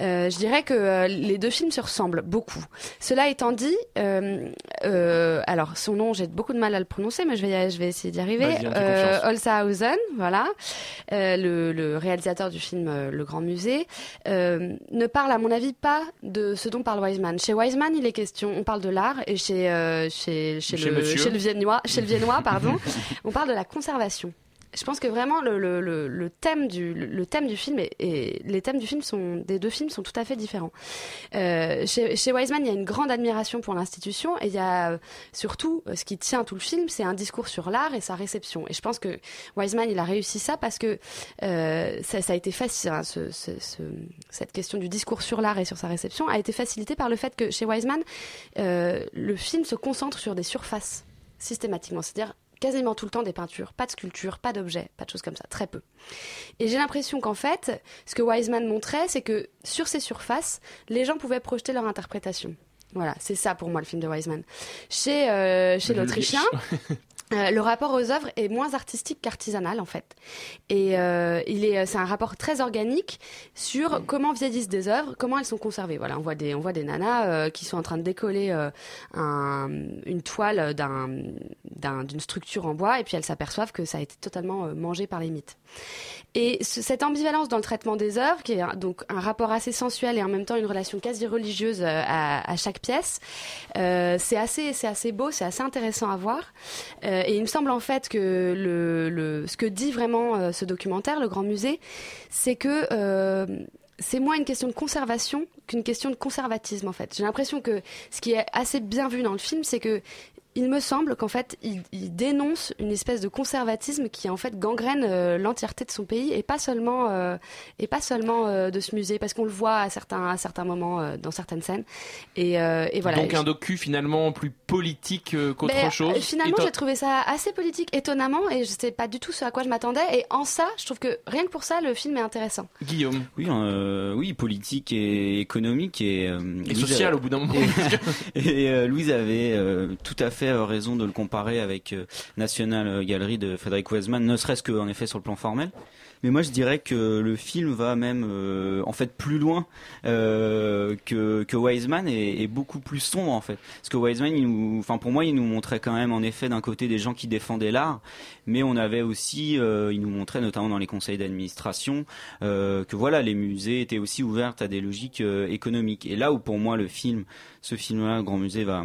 je dirais que les deux films se ressemblent beaucoup. Cela étant dit, alors son nom, j'ai beaucoup de mal à le prononcer, mais je vais, je vais essayer d'y arriver. Holzhausen, voilà, le, le réalisateur du film Le Grand Musée, ne parle à mon avis pas de ce dont parle Wiseman. Chez Wiseman, il est question, on parle de l'art, et chez chez chez, Chez le chez le viennois, chez le viennois, pardon, on parle de la conservation. Je pense que vraiment le, thème du film et, les thèmes du film sont des deux films sont tout à fait différents. Euh, chez, Wiseman, il y a une grande admiration pour l'institution et il y a euh, surtout euh, ce qui tient tout le film, c'est un discours sur l'art et sa réception. Et je pense que Wiseman, il a réussi ça parce que ça, a été facile. hein, ce, ce- ce- cette question du discours sur l'art et sur sa réception a été facilitée par le fait que chez Wiseman, le film se concentre sur des surfaces systématiquement, c'est-à-dire quasiment tout le temps des peintures, pas de sculptures, pas d'objets, pas de choses comme ça, très peu. Et j'ai l'impression qu'en fait, ce que Wiseman montrait, c'est que sur ces surfaces, les gens pouvaient projeter leur interprétation. Voilà, c'est ça pour moi le film de Wiseman. Chez, euh, chez l'Autrichien, euh, le rapport aux œuvres est moins artistique qu'artisanal en fait. Et euh, il est, c'est un rapport très organique sur comment vieillissent des œuvres, comment elles sont conservées. Voilà, on voit des, on voit des nanas euh, qui sont en train de décoller euh, un- une toile d'un, d'un- d'une structure en bois et puis elles s'aperçoivent que ça a été totalement euh, mangé par les mythes. Et ce- cette ambivalence dans le traitement des œuvres, qui est un- donc un rapport assez sensuel et en même temps une relation quasi religieuse euh, à, à chaque pièce, euh, c'est assez, c'est assez beau, c'est assez intéressant à voir. Euh, et il me semble en fait que le, ce que dit vraiment euh, ce documentaire, le Grand Musée, c'est que euh, c'est moins une question de conservation qu'une question de conservatisme en fait. J'ai l'impression que ce qui est assez bien vu dans le film, c'est que il me semble qu'en fait, il, il dénonce une espèce de conservatisme qui en fait gangrène euh, l'entièreté de son pays et pas seulement euh, et pas seulement euh, de ce musée parce qu'on le voit à certains à certains moments euh, dans certaines scènes et, euh, et voilà. Donc un docu finalement plus politique euh, qu'autre Mais, chose. Finalement, j'ai trouvé ça assez politique, étonnamment, et je sais pas du tout ce à quoi je m'attendais. Et en ça, je trouve que rien que pour ça, le film est intéressant. Guillaume. Oui, euh, oui, politique et économique et, euh, Et social au bout d'un moment. Et, et, euh, Louise avait euh, tout à fait euh, raison de le comparer avec euh, National Gallery de Frédéric Wiseman, ne serait-ce que en effet sur le plan formel. Mais moi, je dirais que le film va même euh, en fait plus loin euh, que, que Wiseman et, beaucoup plus sombre en fait. Parce que Wiseman, enfin pour moi, il nous montrait quand même en effet d'un côté des gens qui défendaient l'art, mais on avait aussi, euh, il nous montrait notamment dans les conseils d'administration euh, que voilà, les musées étaient aussi ouverts à des logiques euh, économiques. Et là où pour moi le film, ce film-là, Grand Musée va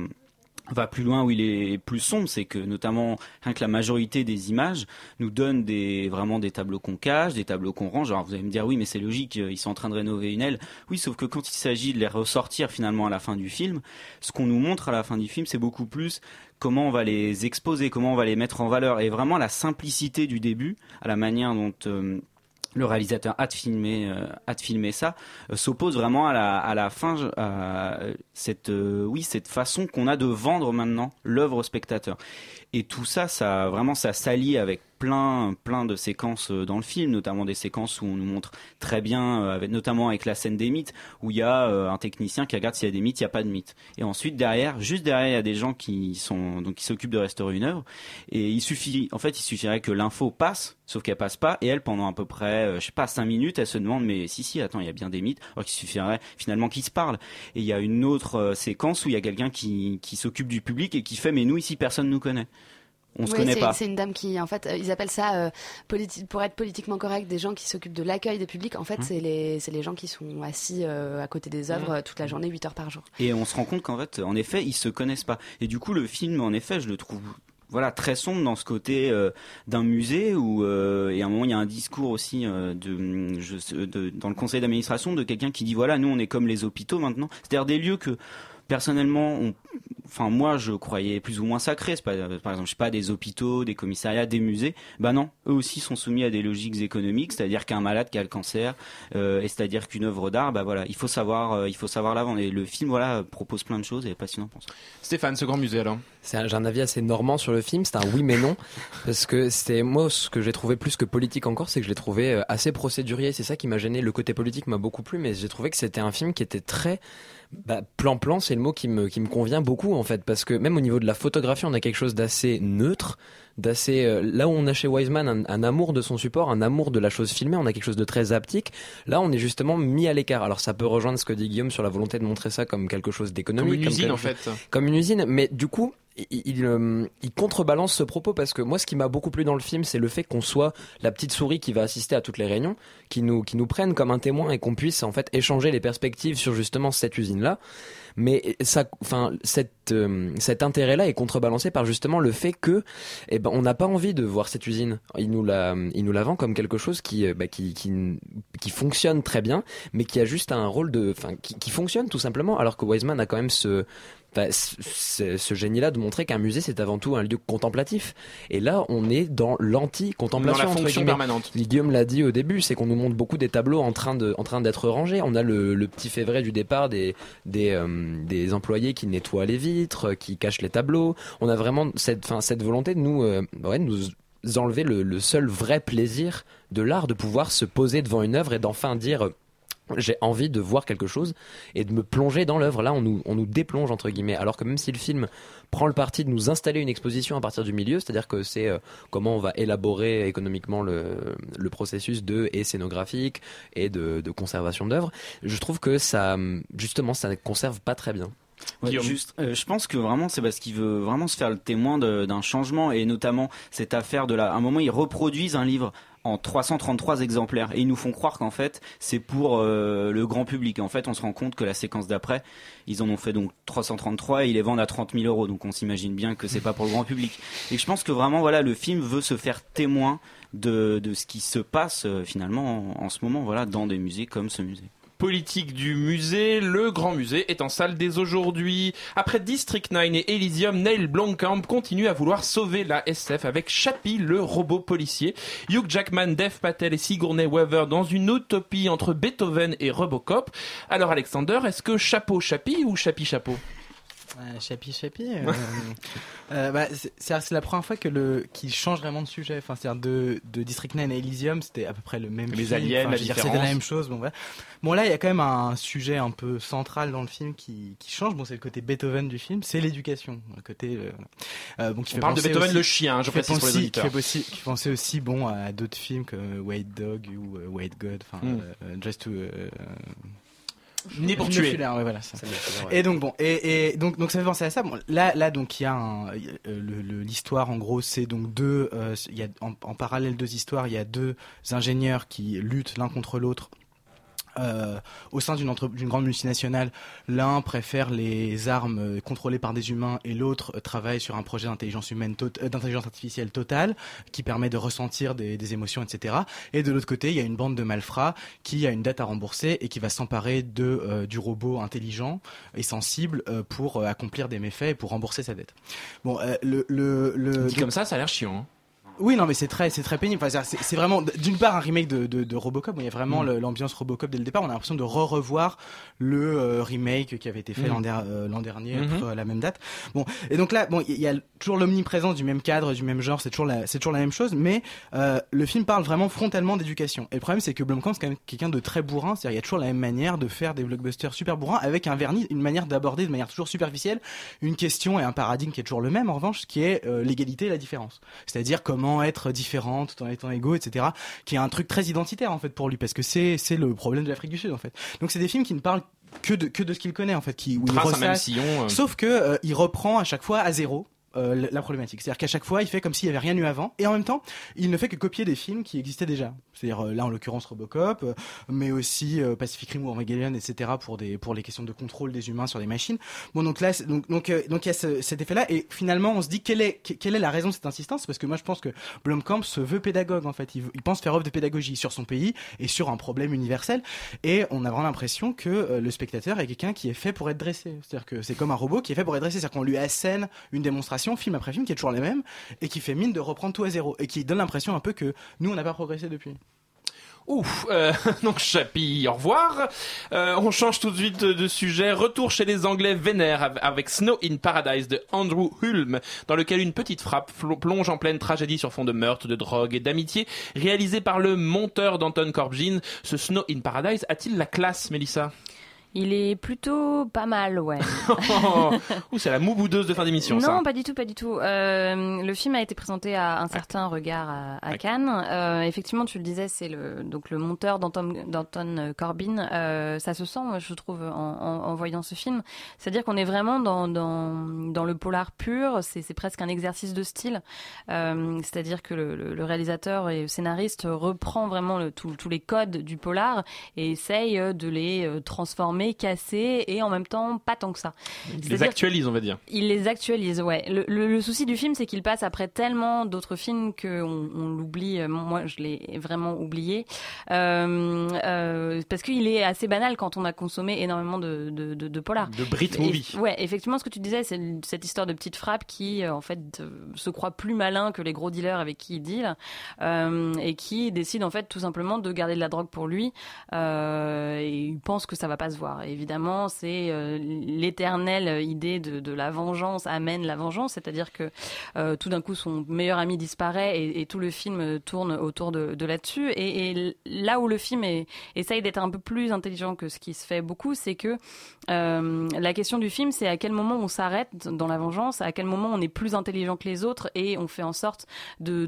va plus loin où il est plus sombre, c'est que notamment rien que la majorité des images nous donne des vraiment des tableaux qu'on cache, des tableaux qu'on range. Alors vous allez me dire oui, mais c'est logique, euh, ils sont en train de rénover une aile. Oui, sauf que quand il s'agit de les ressortir finalement à la fin du film, ce qu'on nous montre à la fin du film, c'est beaucoup plus comment on va les exposer, comment on va les mettre en valeur, et vraiment la simplicité du début, à la manière dont euh, le réalisateur a de filmer, euh, a ça, euh, s'oppose vraiment à la, à la fin, à cette, euh, oui, cette façon qu'on a de vendre maintenant l'œuvre au spectateur. Et tout ça, ça vraiment, ça s'allie avec plein, plein de séquences euh, dans le film, notamment des séquences où on nous montre très bien, euh, notamment avec la scène des mythes, où il y a euh, un technicien qui regarde s'il y a des mythes, il n'y a pas de mythes. Et ensuite derrière, juste derrière, il y a des gens qui sont donc qui s'occupent de restaurer une œuvre. Et il suffit, en fait, il suffirait que l'info passe, sauf qu'elle passe pas, et elle pendant à peu près, je sais pas, cinq minutes, elle se demande mais si si, attends, il y a bien des mythes, alors qu'il suffirait finalement qu'ils se parlent. Et il y a une autre séquence où il y a quelqu'un qui qui s'occupe du public et qui fait mais nous ici personne nous connaît. On se Oui, connaît c'est- pas. C'est une dame qui, en fait, euh, ils appellent ça, euh, pour être politiquement correct, des gens qui s'occupent de l'accueil des publics. En fait, Mmh. c'est les, les gens qui sont assis euh, à côté des œuvres Mmh. euh, toute la journée, 8 heures par jour. Et on se rend compte qu'en fait, en effet, ils se connaissent pas. Et du coup, le film, en effet, je le trouve voilà très sombre dans ce côté euh, d'un musée où euh, et à un moment il y a un discours aussi euh, de, je, de dans le conseil d'administration de quelqu'un qui dit voilà nous on est comme les hôpitaux maintenant c'est-à-dire des lieux que personnellement on enfin moi je croyais plus ou moins sacrés c'est pas par exemple je sais pas des hôpitaux des commissariats des musées. Bah non eux aussi sont soumis à des logiques économiques c'est-à-dire qu'un malade qui a le cancer euh, et c'est-à-dire qu'une œuvre d'art bah voilà il faut savoir euh, il faut savoir la vendre. Et le film voilà propose plein de choses et est passionnant pour ça Stéphane ce grand musée alors? C'est un- J'ai un avis assez normand sur le film, c'est un oui mais non, parce que c'était moi ce que j'ai trouvé plus que politique encore, c'est que je l'ai trouvé euh, assez procédurier. C'est ça qui m'a gêné. Le côté politique m'a beaucoup plu, mais j'ai trouvé que c'était un film qui était très bah, plan-plan. C'est le mot qui me qui me convient beaucoup en fait, parce que même au niveau de la photographie, on a quelque chose d'assez neutre, d'assez euh, là où on a chez Wiseman un, un amour de son support, un amour de la chose filmée, on a quelque chose de très haptique. Là, on est justement mis à l'écart. Alors ça peut rejoindre ce que dit Guillaume sur la volonté de montrer ça comme quelque chose d'économique, Comme une usine, quelque en fait. comme une usine. Mais du coup, il, il, euh, il contrebalance ce propos parce que moi, ce qui m'a beaucoup plu dans le film, c'est le fait qu'on soit la petite souris qui va assister à toutes les réunions, qui nous, qui nous prennent comme un témoin et qu'on puisse en fait échanger les perspectives sur justement cette usine-là. Mais ça, enfin, cette, euh, cet intérêt-là est contrebalancé par justement le fait que, eh ben, on n'a pas envie de voir cette usine. Il nous la, il nous la vend comme quelque chose qui, euh, bah, qui, qui, qui fonctionne très bien, mais qui a juste un rôle de, enfin, qui, qui fonctionne tout simplement. Alors que Wiseman a quand même ce, enfin, ce, ce génie-là de montrer qu'un musée c'est avant tout un lieu contemplatif. Et là, on est dans l'anti-contemplation. Dans la fonction permanente. Guillaume l'a dit au début, c'est qu'on nous montre beaucoup des tableaux en train de, en train d'être rangés. On a le, le petit fait vrai du départ des, des, euh, des employés qui nettoient les vitres, qui cachent les tableaux. On a vraiment cette, enfin, cette volonté de nous, euh, ouais, nous enlever le, le seul vrai plaisir de l'art, de pouvoir se poser devant une œuvre et d'enfin dire j'ai envie de voir quelque chose et de me plonger dans l'œuvre. Là, on nous, on nous déplonge, entre guillemets. Alors que même si le film prend le parti de nous installer une exposition à partir du milieu, c'est-à-dire que c'est euh, comment on va élaborer économiquement le, le processus de et scénographique et de, de conservation d'œuvres, je trouve que ça, justement, ça ne conserve pas très bien. Ouais, juste, euh, je pense que vraiment c'est parce qu'il veut vraiment se faire le témoin d'un changement et notamment cette affaire de la. À un moment, ils reproduisent un livre en 333 exemplaires et ils nous font croire qu'en fait c'est pour euh, le grand public. En fait, on se rend compte que la séquence d'après, ils en ont fait donc 333 et ils les vendent à 30 000 euros. Donc on s'imagine bien que c'est pas pour le grand public. Et je pense que vraiment voilà, le film veut se faire témoin de, de ce qui se passe euh, finalement en, en ce moment voilà dans des musées comme ce musée. Politique du musée. Le grand musée est en salle dès aujourd'hui. Après District 9 et Elysium, Neil Blomkamp continue à vouloir sauver la SF avec Chappie, le robot policier. Hugh Jackman, Dev Patel et Sigourney Weaver dans une utopie entre Beethoven et Robocop. Alors Alexander, est-ce que chapeau Chappie ou Chappie chapeau? Euh, Chapi Chapi. euh, euh, bah, c'est la première fois que le qu'il change vraiment de sujet. Enfin, c'est-à-dire de, de District 9 à Elysium, c'était à peu près le même. Les film. aliens, Enfin, la C'était la même chose. Bon, voilà. bon là, il y a quand même un sujet un peu central dans le film qui, qui change. Bon, c'est le côté Beethoven du film, c'est l'éducation. Le côté. euh, bon, qui On fait parle de Beethoven aussi- le chien, hein, je qui précise pour les penser- auditeurs. Qui fait aussi, qui fait penser aussi, bon, à d'autres films comme White Dog ou White God. Enfin, Hmm. Just to. Né pour tuer. Ouais, voilà, ça. Ouais. Et donc bon, et, et donc donc ça fait penser à ça. Bon, là là donc il y a un, euh, l'histoire en gros c'est donc deux, euh, il y a en, en parallèle deux histoires. Il y a deux ingénieurs qui luttent l'un contre l'autre. Euh, au sein d'une grande multinationale, l'un préfère les armes euh, contrôlées par des humains et l'autre euh, travaille sur un projet d'intelligence humaine, euh, d'intelligence artificielle totale qui permet de ressentir des, des émotions, etc. Et de l'autre côté, il y a une bande de malfrats qui a une dette à rembourser et qui va s'emparer de euh, du robot intelligent et sensible euh, pour accomplir des méfaits et pour rembourser sa dette. Bon, euh, le le, le Dit comme ça, ça a l'air chiant. hein. Oui, non, mais c'est très, c'est très pénible. Enfin, c'est- vraiment, d'une part, un remake de, de, de Robocop. où il y a vraiment Mm. l'ambiance Robocop dès le départ. On a l'impression de re-revoir le euh, remake qui avait été fait Mm. l'an der- euh, l'an dernier, à la même date. Bon, et donc là, bon, il y a toujours l'omniprésence du même cadre, du même genre. C'est toujours la, c'est toujours la même chose. Mais euh, le film parle vraiment frontalement d'éducation. Et le problème, c'est que Blomkamp, c'est quand même quelqu'un de très bourrin. C'est-à-dire, il y a toujours la même manière de faire des blockbusters super bourrins avec un vernis, une manière d'aborder de manière toujours superficielle une question et un paradigme qui est toujours le même, en revanche, qui est euh, l'égalité et la différence. C'est-à-dire comment être différent tout en étant égaux, etc. Qui est un truc très identitaire en fait pour lui, parce que c'est c'est le problème de l'Afrique du Sud en fait. Donc c'est des films qui ne parlent que de que de ce qu'il connaît en fait, qui où il ressasse. sillon, euh. Sauf que euh, il reprend à chaque fois à zéro. Euh, la- problématique. C'est-à-dire qu'à chaque fois, il fait comme s'il n'y avait rien eu avant, et en même temps, il ne fait que copier des films qui existaient déjà. C'est-à-dire euh, là, en l'occurrence, Robocop, euh, mais aussi Pacific Rim ou Armageddon, etc. pour des pour les questions de contrôle des humains sur des machines. Bon, donc là, donc donc donc il y a ce- cet effet-là, et finalement, on se dit quelle est que- quelle est la raison de cette insistance? Parce que moi, je pense que Blomkamp se veut pédagogue en fait. Il, il pense faire œuvre de pédagogie sur son pays et sur un problème universel, et on a vraiment l'impression que le spectateur est quelqu'un qui est fait pour être dressé. C'est-à-dire que c'est comme un robot qui est fait pour être dressé. C'est-à-dire qu'on lui assène une démonstration, film après film, qui est toujours la même, et qui fait mine de reprendre tout à zéro, et qui donne l'impression un peu que nous, on n'a pas progressé depuis. Ouf, euh, donc Chapi, au revoir. Euh, on change tout de suite de, sujet. Retour chez les Anglais vénères av- avec Snow in Paradise de Andrew Hulme, dans lequel une petite frappe plonge en pleine tragédie sur fond de meurtre, de drogue et d'amitié, réalisé par le monteur d'Anton Corbijn. Ce Snow in Paradise a-t-il la classe, Mélissa? Il est plutôt pas mal, ouais. Ouh, c'est la mouboudeuse de fin d'émission, Non, ça. pas du tout, pas du tout. Euh, le film a été présenté à un certain regard à, à Cannes. Euh, effectivement, tu le disais, c'est le donc le monteur d'Anton Corbin. Euh, ça se sent, je trouve, en, en, en voyant ce film. C'est-à-dire qu'on est vraiment dans dans dans le polar pur. C'est presque un exercice de style. C'est-à-dire que le, réalisateur et le scénariste reprend vraiment le- tout- tous les codes du polar et essaye de les euh, transformer, casser et en même temps pas tant que ça. Les C'est-à-dire actualise, on va dire. il les actualise, ouais. Le, le- le souci du film, c'est qu'il passe après tellement d'autres films qu'on on, l'oublie. Euh, Moi, je l'ai vraiment oublié. Euh, euh, parce qu'il est assez banal quand on a consommé énormément de, de, de, de polar. De Brit Et- movie. Ouais, effectivement, ce que tu disais, c'est cette histoire de petite frappe qui, euh, en fait, euh, se croit plus malin que les gros dealers avec qui il deal euh, et qui décide, en fait, tout simplement de garder de la drogue pour lui et il pense que ça va pas se voir. Évidemment, c'est euh, l'éternelle idée de, la vengeance amène la vengeance, c'est-à-dire que euh, tout d'un coup, son meilleur ami disparaît et, tout le film tourne autour de, de là-dessus. Et, là où le film essaye d'être un peu plus intelligent que ce qui se fait beaucoup, c'est que euh, la question du film, c'est à quel moment on s'arrête dans la vengeance, à quel moment on est plus intelligent que les autres et on fait en sorte de,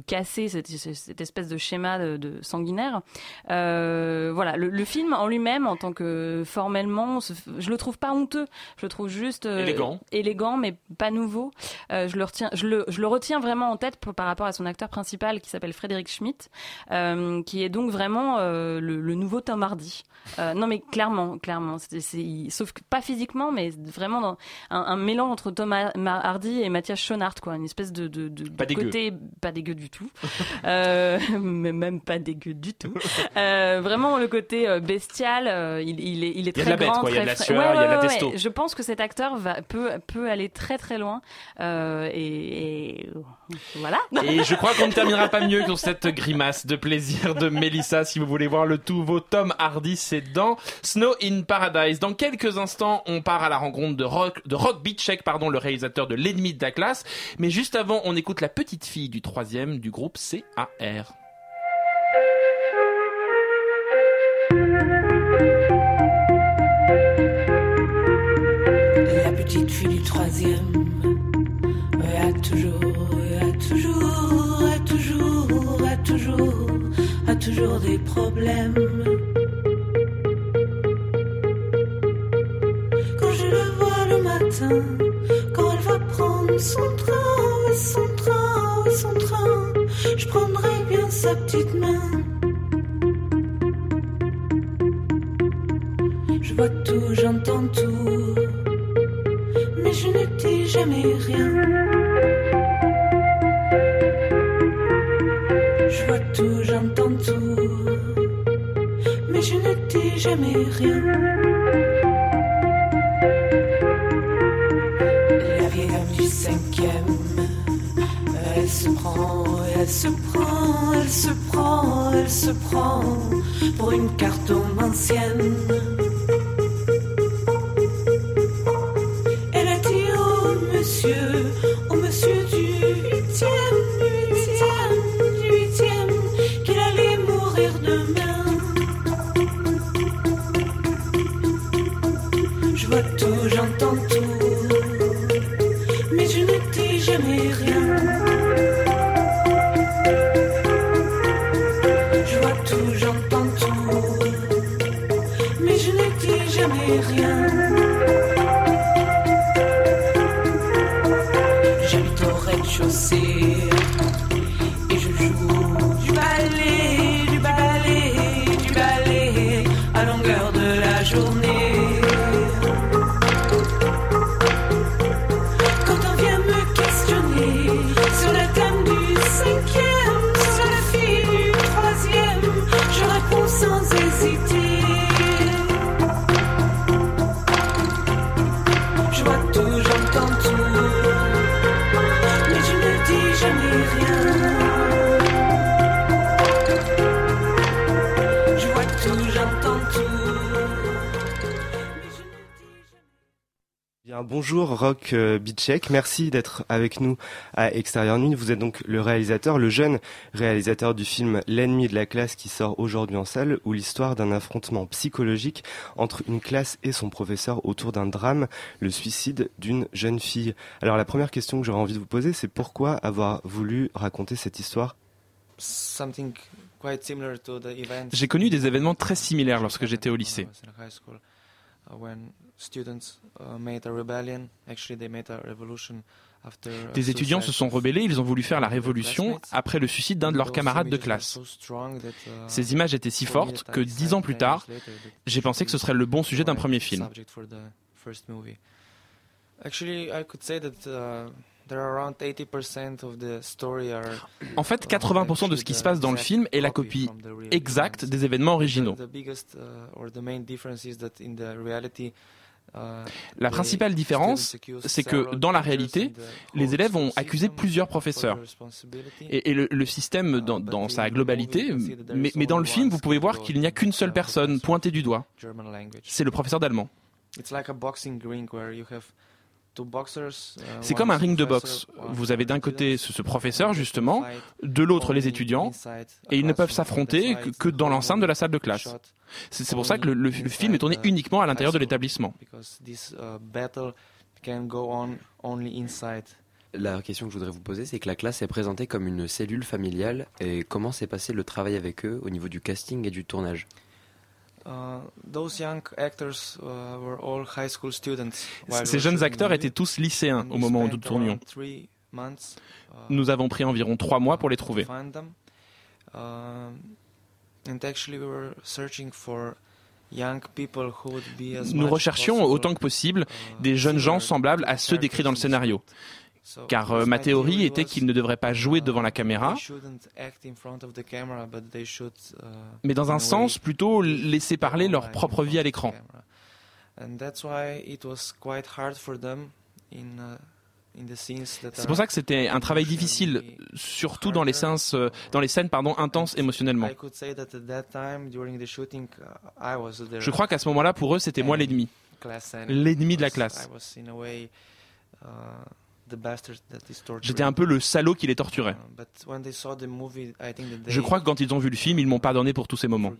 casser cette, espèce de schéma de, sanguinaire. Euh, voilà, le film en lui-même, en tant que formellement, se- je le trouve pas honteux. Je le trouve juste euh, Élégant. élégant, mais pas nouveau. Euh, je le retiens, je le, je le retiens vraiment en tête pour- par rapport à son acteur principal qui s'appelle Frédéric Schmidt, euh, qui est donc vraiment euh, le, le nouveau Tom Hardy. Euh, non, mais clairement, clairement, c'est, sauf que pas physiquement, mais vraiment dans un, un mélange entre Tom Har- Hardy et Mathias Schoenaert, quoi, une espèce de, de, de- Pas de côté pas dégueu du tout, euh, mais même pas dégueu du tout. Euh, vraiment le côté euh, bestial, euh, il, il il est, il est Il y a très de la bête, grand, quoi. Il y a de très la sueur, Ouais, il y a de la testo. ouais. Je pense que cet acteur va, peut, peut aller très très loin. Euh, et, et voilà. Et je crois qu'on ne terminera pas mieux que cette grimace de plaisir de Mélissa. Si vous voulez voir le tout, vos Tom Hardy, c'est dans Snow in Paradise. Dans quelques instants, on part à la rencontre de Rock, de Rock Beachek, pardon, le réalisateur de L'ennemi de la classe. Mais juste avant, on écoute la petite fille du troisième du groupe CAR. Petite fille du troisième a toujours, a toujours, a toujours, a toujours, a toujours des problèmes. Quand je la vois le matin, quand elle va prendre son train, et son train, et son train, je prendrai bien sa petite main. Je vois tout, j'entends tout mais je ne dis jamais rien. Je vois tout, j'entends tout, mais je ne dis jamais rien. La vieille dame du cinquième, elle se prend, elle se prend, elle se prend, elle se prend pour une carton ancienne. Rock euh, Bitchek, merci d'être avec nous à Extérieur Nuit. Vous êtes donc le réalisateur, le jeune réalisateur du film L'ennemi de la classe qui sort aujourd'hui en salle, où l'histoire d'un affrontement psychologique entre une classe et son professeur autour d'un drame, le suicide d'une jeune fille. Alors la première question que j'aurais envie de vous poser, c'est pourquoi avoir voulu raconter cette histoire? Something quite similar to the events J'ai connu des événements très similaires lorsque j'étais au lycée. Des étudiants se sont rebellés, ils ont voulu faire la révolution après le suicide d'un de leurs camarades de classe. uh, Ces images étaient si fortes que dix ans plus tard, j'ai pensé que ce serait le bon sujet d'un premier film. Subject for the first movie. Actually, I could say that uh, there are around 80% of the story are En fait, 80% de ce qui se passe dans le film est la copie exacte des événements originaux. Uh, or the main difference is that in the reality uh, La the principale différence, c'est que dans la réalité, the les élèves ont accusé plusieurs professeurs. Et, et le, le système dans, dans sa globalité, mais, mais dans le film, vous pouvez voir qu'il n'y a qu'une seule personne pointée du doigt. C'est le professeur d'allemand. C'est one comme un ring de boxe. Vous avez d'un côté ce, ce professeur, and justement, de l'autre les étudiants, et ils ne peuvent s'affronter que, dans l'enceinte de la salle de classe. C'est c'est pour ça que le, le- le film est tourné uniquement à l'intérieur de l'établissement. Because this uh, battle can go on only inside. La question que je voudrais vous poser, c'est que la classe est présentée comme une cellule familiale. Et comment s'est passé le travail avec eux au niveau du casting et du tournage? Ces jeunes acteurs étaient tous lycéens au moment où nous tournions. Nous avons pris environ trois mois pour les trouver. Um, Nous recherchions autant que possible uh, des jeunes gens semblables à ceux décrits dans le scénario. Car euh, ma théorie était qu'ils ne devraient pas jouer devant la caméra, mais dans un sens plutôt laisser parler leur propre vie à l'écran. C'est pour ça que c'était un travail difficile, surtout dans les scènes, euh, dans les scènes pardon, intenses émotionnellement. Je crois qu'à ce moment-là, pour eux, c'était moi l'ennemi. L'ennemi de la classe. Uh. J'étais un peu le salaud qui les torturait. They Je crois que quand ils ont vu le film, ils m'ont pardonné pour tous ces moments.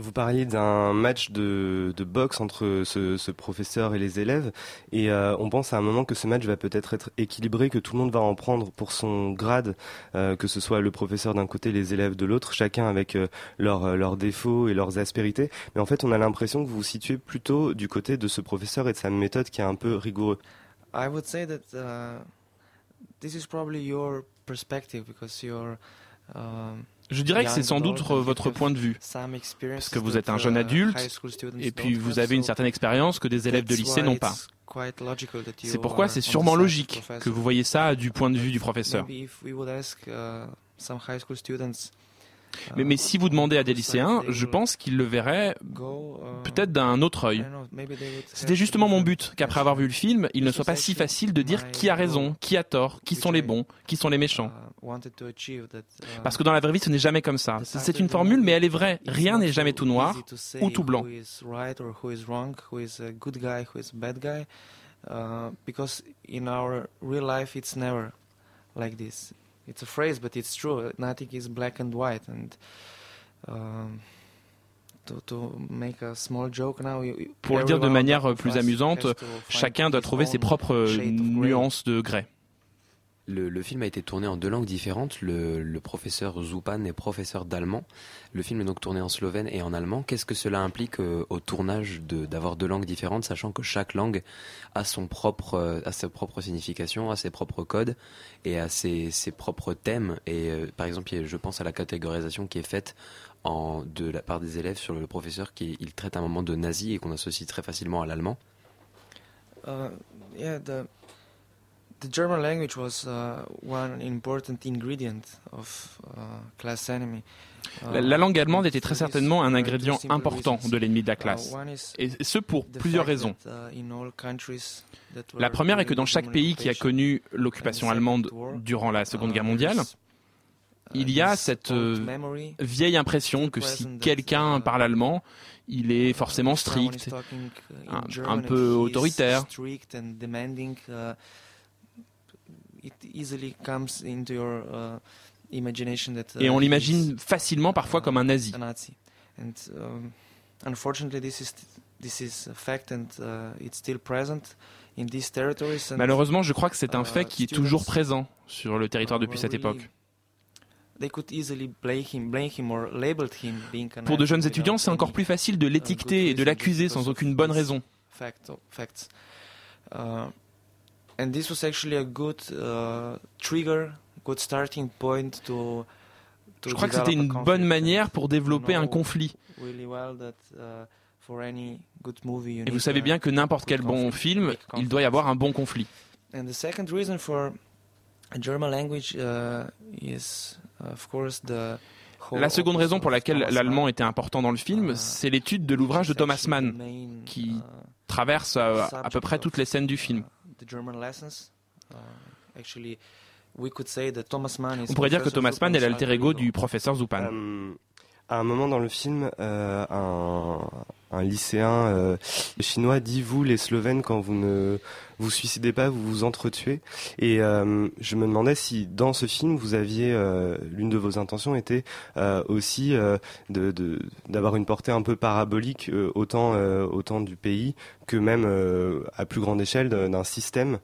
Vous parliez d'un match de, de boxe entre ce, ce professeur et les élèves, et euh, on pense à un moment que ce match va peut-être être équilibré, que tout le monde va en prendre pour son grade, euh, que ce soit le professeur d'un côté, les élèves de l'autre, chacun avec euh, leurs euh, leurs défauts et leurs aspérités. Mais en fait, on a l'impression que vous vous situez plutôt du côté de ce professeur et de sa méthode qui est un peu rigoureux. I would say that uh, this is probably your perspective um, Je dirais que c'est sans doute votre point de vue. Parce que vous êtes un jeune uh, adulte, school students et puis vous avez une certaine expérience que des élèves de lycée n'ont pas. C'est pourquoi c'est sûrement logique que vous voyez ça du point de vue du professeur. Mais, mais si vous demandez à des lycéens, je pense qu'ils le verraient peut-être d'un autre œil. C'était justement mon but, qu'après avoir vu le film, il ne soit pas si facile de dire qui a raison, qui a tort, qui sont les bons, qui sont les méchants. that uh, Parce que dans la vraie vie, ce n'est jamais comme ça. C'est une formule, mais elle est vraie. Rien n'est jamais tout noir ou tout blanc. It's a phrase, but it's true. Nothing is black and white. And um, to, to make a small joke now, you- Pour le dire de manière plus us amusante, chacun doit trouver ses propres nuances de grès. Le, film a été tourné en deux langues différentes. Le, professeur Zupan est professeur d'allemand. Le film est donc tourné en slovène et en allemand. Qu'est-ce que cela implique euh, au tournage d'avoir deux langues différentes, sachant que chaque langue a son propre, euh, a sa propre signification, a ses propres codes et a ses, ses propres thèmes. Et euh, par exemple, je pense à la catégorisation qui est faite de la part des élèves sur le professeur qui il traite un moment de nazi et qu'on associe très facilement à l'allemand. Uh, yeah, the the German language was uh, one important ingredient of uh, Class Enemy. Uh, La, la langue allemande était très certainement un ingrédient important de l'ennemi de la Uh, classe. Et ce pour plusieurs raisons. uh, La première est que dans chaque pays qui a connu l'occupation allemande durant la Seconde uh, Guerre mondiale, il y a cette euh, vieille impression que si quelqu'un parle allemand, il est forcément strict, un, peu autoritaire. strict and demanding, uh, it easily comes into your uh, imagination that, uh, Et on he l'imagine facilement parfois comme un nazi. a Nazi. And um, unfortunately, this is this is a fact, and uh, it's still present in these territories. And, Malheureusement, je crois que c'est un uh, fait qui est toujours présent sur le territoire uh, depuis cette époque. Pour de jeunes étudiants, c'est encore plus facile de uh, l'étiqueter et de l'accuser sans aucune bonne raison. fact- facts. Uh, and this was actually a good uh, trigger, good starting point to. to Je crois que c'était une bonne manière pour développer un conflit. really well that, uh, for any good movie, you Et vous savez bien que n'importe quel bon conflict, film, il doit y avoir un bon conflict. And the second reason for a German language uh, is, of course, the La seconde raison pour laquelle l'allemand était important dans le film, c'est l'étude de l'ouvrage de Thomas Mann, qui traverse à peu près toutes les scènes du film. The German lessons. Uh, actually, we could say that Thomas Mann is On pourrait dire que Professor Thomas Mann est l'alter ego du professeur Zupan. Euh, à un moment dans le film, euh, un, lycéen euh, chinois dit vous les Slovènes quand vous ne vous suicidez pas, vous vous entretuez. Et euh, je me demandais si dans ce film vous aviez l'une de vos intentions était aussi d'avoir une portée un peu parabolique autant du pays que même à plus grande échelle d'un système.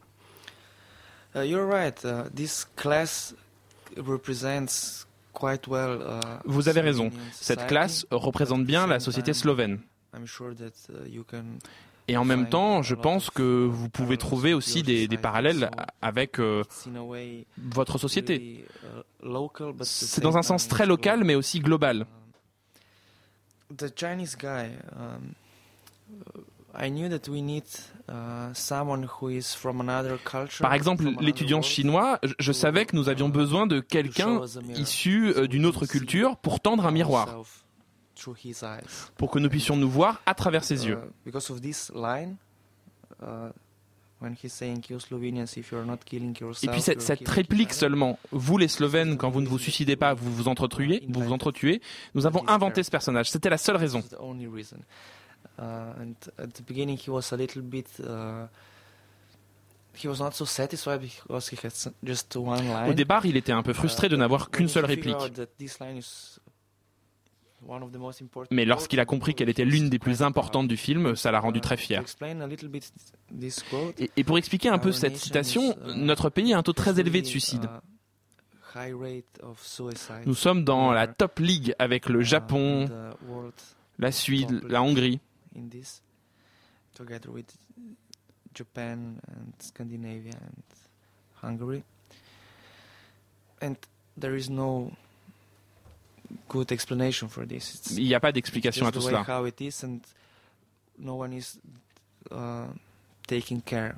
Uh, you're right. Uh, this class represents Vous avez raison. Cette classe représente bien la société slovène. Uh, Et en même temps, je pense que vous pouvez trouver aussi des, des parallèles avec euh, votre société. uh, C'est dans un sens très local, mais aussi global. The Chinese guy. I knew that we need uh, someone who is from another culture. Par exemple, l'étudiant chinois, je- je savais que nous avions besoin de quelqu'un issu euh, d'une autre culture pour tendre un miroir. pour que nous puissions nous voir à travers ses yeux. Uh, line, uh. Et puis cette, cette réplique seulement, vous les Slovènes, quand vous ne vous suicidez pas, vous vous entretuez, vous vous entretuez, nous avons inventé ce personnage. C'était la seule raison. That's the only reason. Uh, and at the beginning, he was a little bit. Uh, he was not so satisfied because he had s- just one line. Au départ, il était un peu frustré de n'avoir qu'une seule réplique. Mais lorsqu'il a compris qu'elle était l'une des plus importantes du film, ça l'a rendu très fier. Et, et pour expliquer un peu cette citation, notre pays a un taux très élevé de suicide. Nous sommes dans la top league avec le Japon, la Suède, la Hongrie. In this, together with Japan and Scandinavia and Hungary. And there is no good explanation for this. It's Il n'y a pas d'explication à tout cela. how it is, and no one is uh, taking care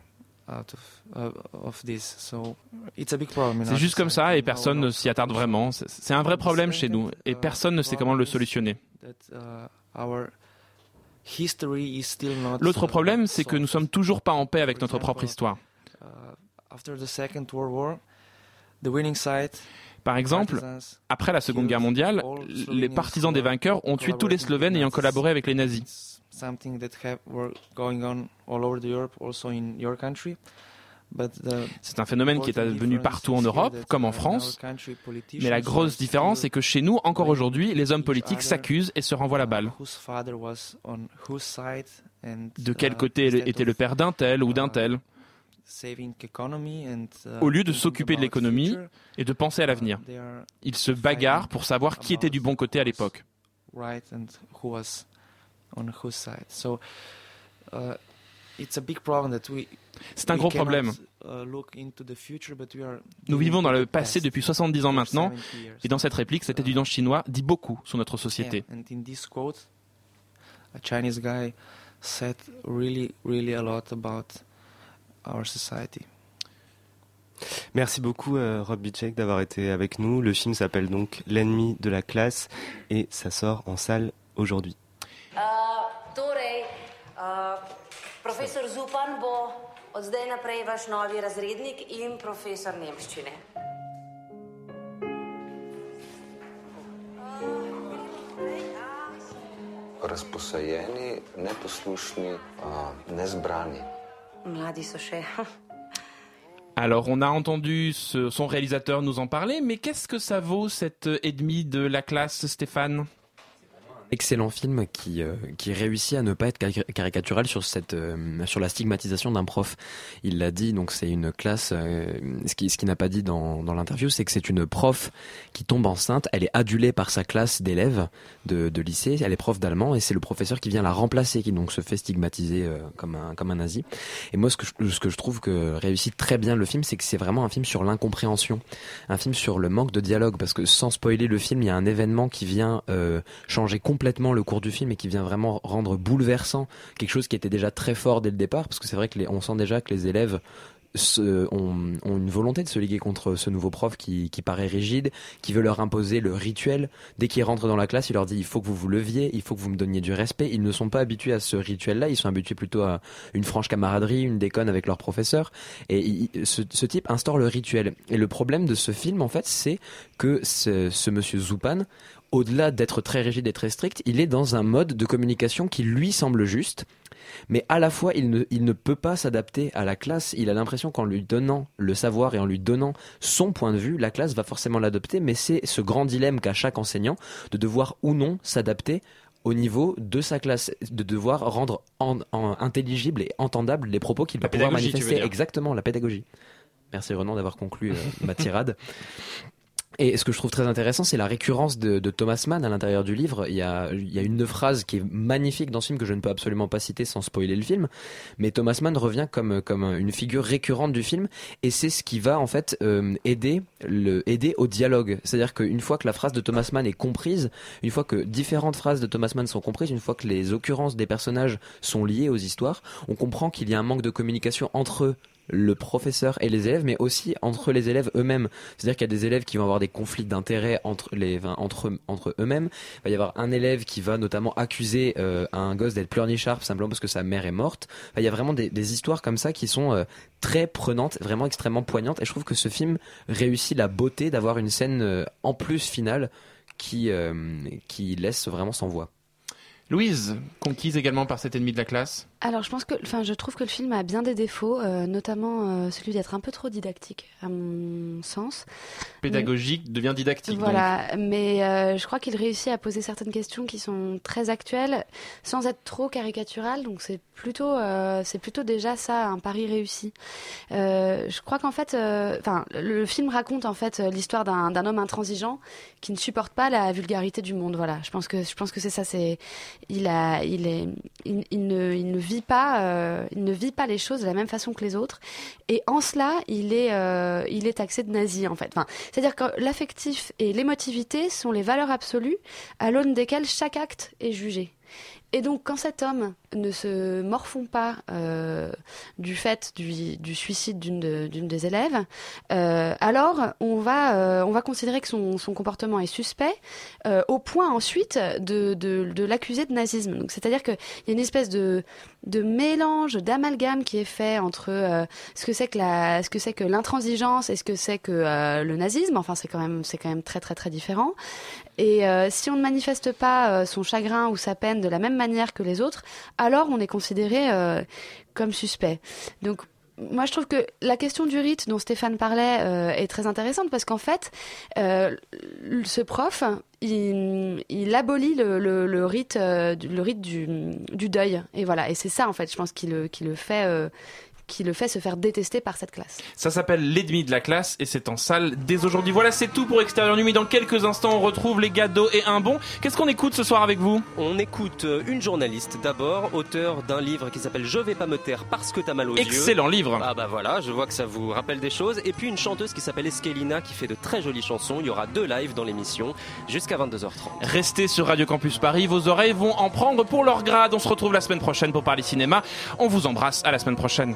out of uh, of this. So it's a big problem. C'est juste comme ça et personne ne s'y attarde vraiment. C'est- C'est un vrai problème chez nous et personne ne sait comment le solutionner. That uh, our history is still not. L'autre problème, c'est que nous sommes toujours pas en paix avec notre propre histoire. Uh. Par exemple, après la Seconde Guerre mondiale, les partisans des vainqueurs ont tué tous les Slovènes ayant collaboré avec les nazis. C'est un phénomène qui est advenu partout en Europe, comme uh, en our France. Mais la grosse différence, c'est que chez nous, encore aujourd'hui, les hommes politiques s'accusent et se renvoient la balle. De quel uh, côté était le père d'un tel ou d'un tel? uh, Au lieu de s'occuper de l'économie et de penser à l'avenir. Ils se bagarrent pour savoir qui était du bon côté à l'époque. C'est un gros problème. uh, look into the future, but we are Nous vivons dans le the passé past depuis 70 ans for maintenant, 70 years. et dans cette réplique, cet étudiant chinois dit beaucoup sur notre société. Yeah, and in this quote, a Chinese guy said really, really a lot about our society. Merci beaucoup euh, Rob Bicek d'avoir été avec nous. Le film s'appelle donc L'ennemi de la classe et ça sort en salle aujourd'hui. Uh, torej, uh, profesor Zupan bo od zdaj naprej vaš novi razrednik in profesor nemščine. Razposajeni, neposlušni, a, nezbrani. Mladi so še. Alors, on a entendu ce- son réalisateur nous en parler, mais qu'est-ce que ça vaut cet euh, ennemi de la classe, Stéphane? Excellent film qui euh, qui réussit à ne pas être cari- caricatural sur cette euh, sur la stigmatisation d'un prof. Il l'a dit donc c'est une classe euh, ce qui ce qu'il n'a pas dit dans dans l'interview c'est que c'est une prof qui tombe enceinte, elle est adulée par sa classe d'élèves de de lycée, elle est prof d'allemand et c'est le professeur qui vient la remplacer qui donc se fait stigmatiser euh, comme un comme un nazi. Et moi ce que je, ce que je trouve que réussit très bien le film c'est que c'est vraiment un film sur l'incompréhension, un film sur le manque de dialogue parce que sans spoiler le film, il y a un événement qui vient euh, changer complètement le cours du film et qui vient vraiment rendre bouleversant quelque chose qui était déjà très fort dès le départ parce que c'est vrai que les- on sent déjà que les élèves ont, une volonté de se liguer contre ce nouveau prof qui, qui paraît rigide, qui veut leur imposer le rituel. Dès qu'ils rentrent dans la classe, il leur dit il faut que vous vous leviez, il faut que vous me donniez du respect. Ils ne sont pas habitués à ce rituel-là, ils sont habitués plutôt à une franche camaraderie, une déconne avec leur professeur. Et ce, type instaure le rituel. Et le problème de ce film, en fait, c'est que ce, ce monsieur Zupan, au-delà d'être très rigide et très strict, il est dans un mode de communication qui lui semble juste, mais à la fois il ne, il ne peut pas s'adapter à la classe. Il a l'impression qu'en lui donnant le savoir et en lui donnant son point de vue, la classe va forcément l'adopter, mais c'est ce grand dilemme qu'a chaque enseignant de devoir ou non s'adapter au niveau de sa classe, de devoir rendre en- en- intelligible et entendable les propos qu'il va pouvoir manifester. Exactement, la pédagogie. Merci Renan d'avoir conclu euh, ma tirade. Et ce que je trouve très intéressant, c'est la récurrence de, Thomas Mann à l'intérieur du livre. Il y, a, il y a une phrase qui est magnifique dans ce film que je ne peux absolument pas citer sans spoiler le film. Mais Thomas Mann revient comme, comme une figure récurrente du film et c'est ce qui va en fait euh, aider, le, aider au dialogue. C'est-à-dire qu'une fois que la phrase de Thomas Mann est comprise, une fois que différentes phrases de Thomas Mann sont comprises, une fois que les occurrences des personnages sont liées aux histoires, on comprend qu'il y a un manque de communication entre le professeur et les élèves, mais aussi entre les élèves eux-mêmes. C'est-à-dire qu'il y a des élèves qui vont avoir des conflits d'intérêts entre les, entre eux-mêmes. Il va y avoir un élève qui va notamment accuser euh, un gosse d'être pleurnichard simplement parce que sa mère est morte. Il y a vraiment des, histoires comme ça qui sont euh, très prenantes, vraiment extrêmement poignantes. Et je trouve que ce film réussit la beauté d'avoir une scène euh, en plus finale qui qui laisse vraiment sans voix. Louise, conquise également par cet ennemi de la classe. Alors, je pense que, enfin, je trouve que le film a bien des défauts, euh, notamment euh, celui d'être un peu trop didactique, à mon sens. Pédagogique devient didactique. Voilà, mais euh, je crois qu'il réussit à poser certaines questions qui sont très actuelles, sans être trop caricatural. Donc, c'est plutôt, c'est plutôt déjà ça un pari réussi. Je crois qu'en fait, enfin, le, le film raconte en fait l'histoire d'un d'un homme intransigeant qui ne supporte pas la vulgarité du monde. Voilà, je pense que je pense que c'est ça. C'est il a, il est, il, il ne, il ne vit pas, euh, ne vit pas les choses de la même façon que les autres. Et en cela, il est, euh, taxé de nazi en fait. C'est-à-dire que l'affectif et l'émotivité sont les valeurs absolues à l'aune desquelles chaque acte est jugé. Et donc, quand cet homme ne se morfond pas euh, du fait du, suicide d'une de- d'une des élèves, euh, alors on va, euh, on va considérer que son, comportement est suspect au point ensuite de, l'accuser de nazisme. C'est-à-dire qu'il y a une espèce de, mélange, d'amalgame qui est fait entre ce que c'est que ce l'intransigeance et ce que c'est que le nazisme. Enfin, c'est quand c'est quand même très très très différent. Et euh, si on ne manifeste pas euh, son chagrin ou sa peine de la même manière que les autres, alors on est considéré euh, comme suspect. Donc moi, je trouve que la question du rite dont Stéphane parlait est très intéressante parce qu'en fait, ce prof, il, abolit le, rite, le rite du, deuil. Et voilà. Et c'est ça, en fait, je pense, qui le, fait, qui le fait se faire détester par cette classe. Ça s'appelle L'ennemi de la classe et c'est en salle dès aujourd'hui. Voilà, c'est tout pour Extérieur Nuit. Dans quelques instants, on retrouve les gados et un bon. Qu'est-ce qu'on écoute ce soir avec vous? On écoute euh, une journaliste d'abord, auteur d'un livre qui s'appelle Je vais pas me taire parce que t'as mal aux yeux. Excellent livre. Ah bah voilà, je vois que ça vous rappelle des choses. Et puis une chanteuse qui s'appelle Eskelina qui fait de très jolies chansons. Il y aura deux lives dans l'émission jusqu'à 22h30. Restez sur Radio Campus Paris, vos oreilles vont en prendre pour leur grade. On se retrouve la semaine prochaine pour parler cinéma. On vous embrasse, à la semaine prochaine.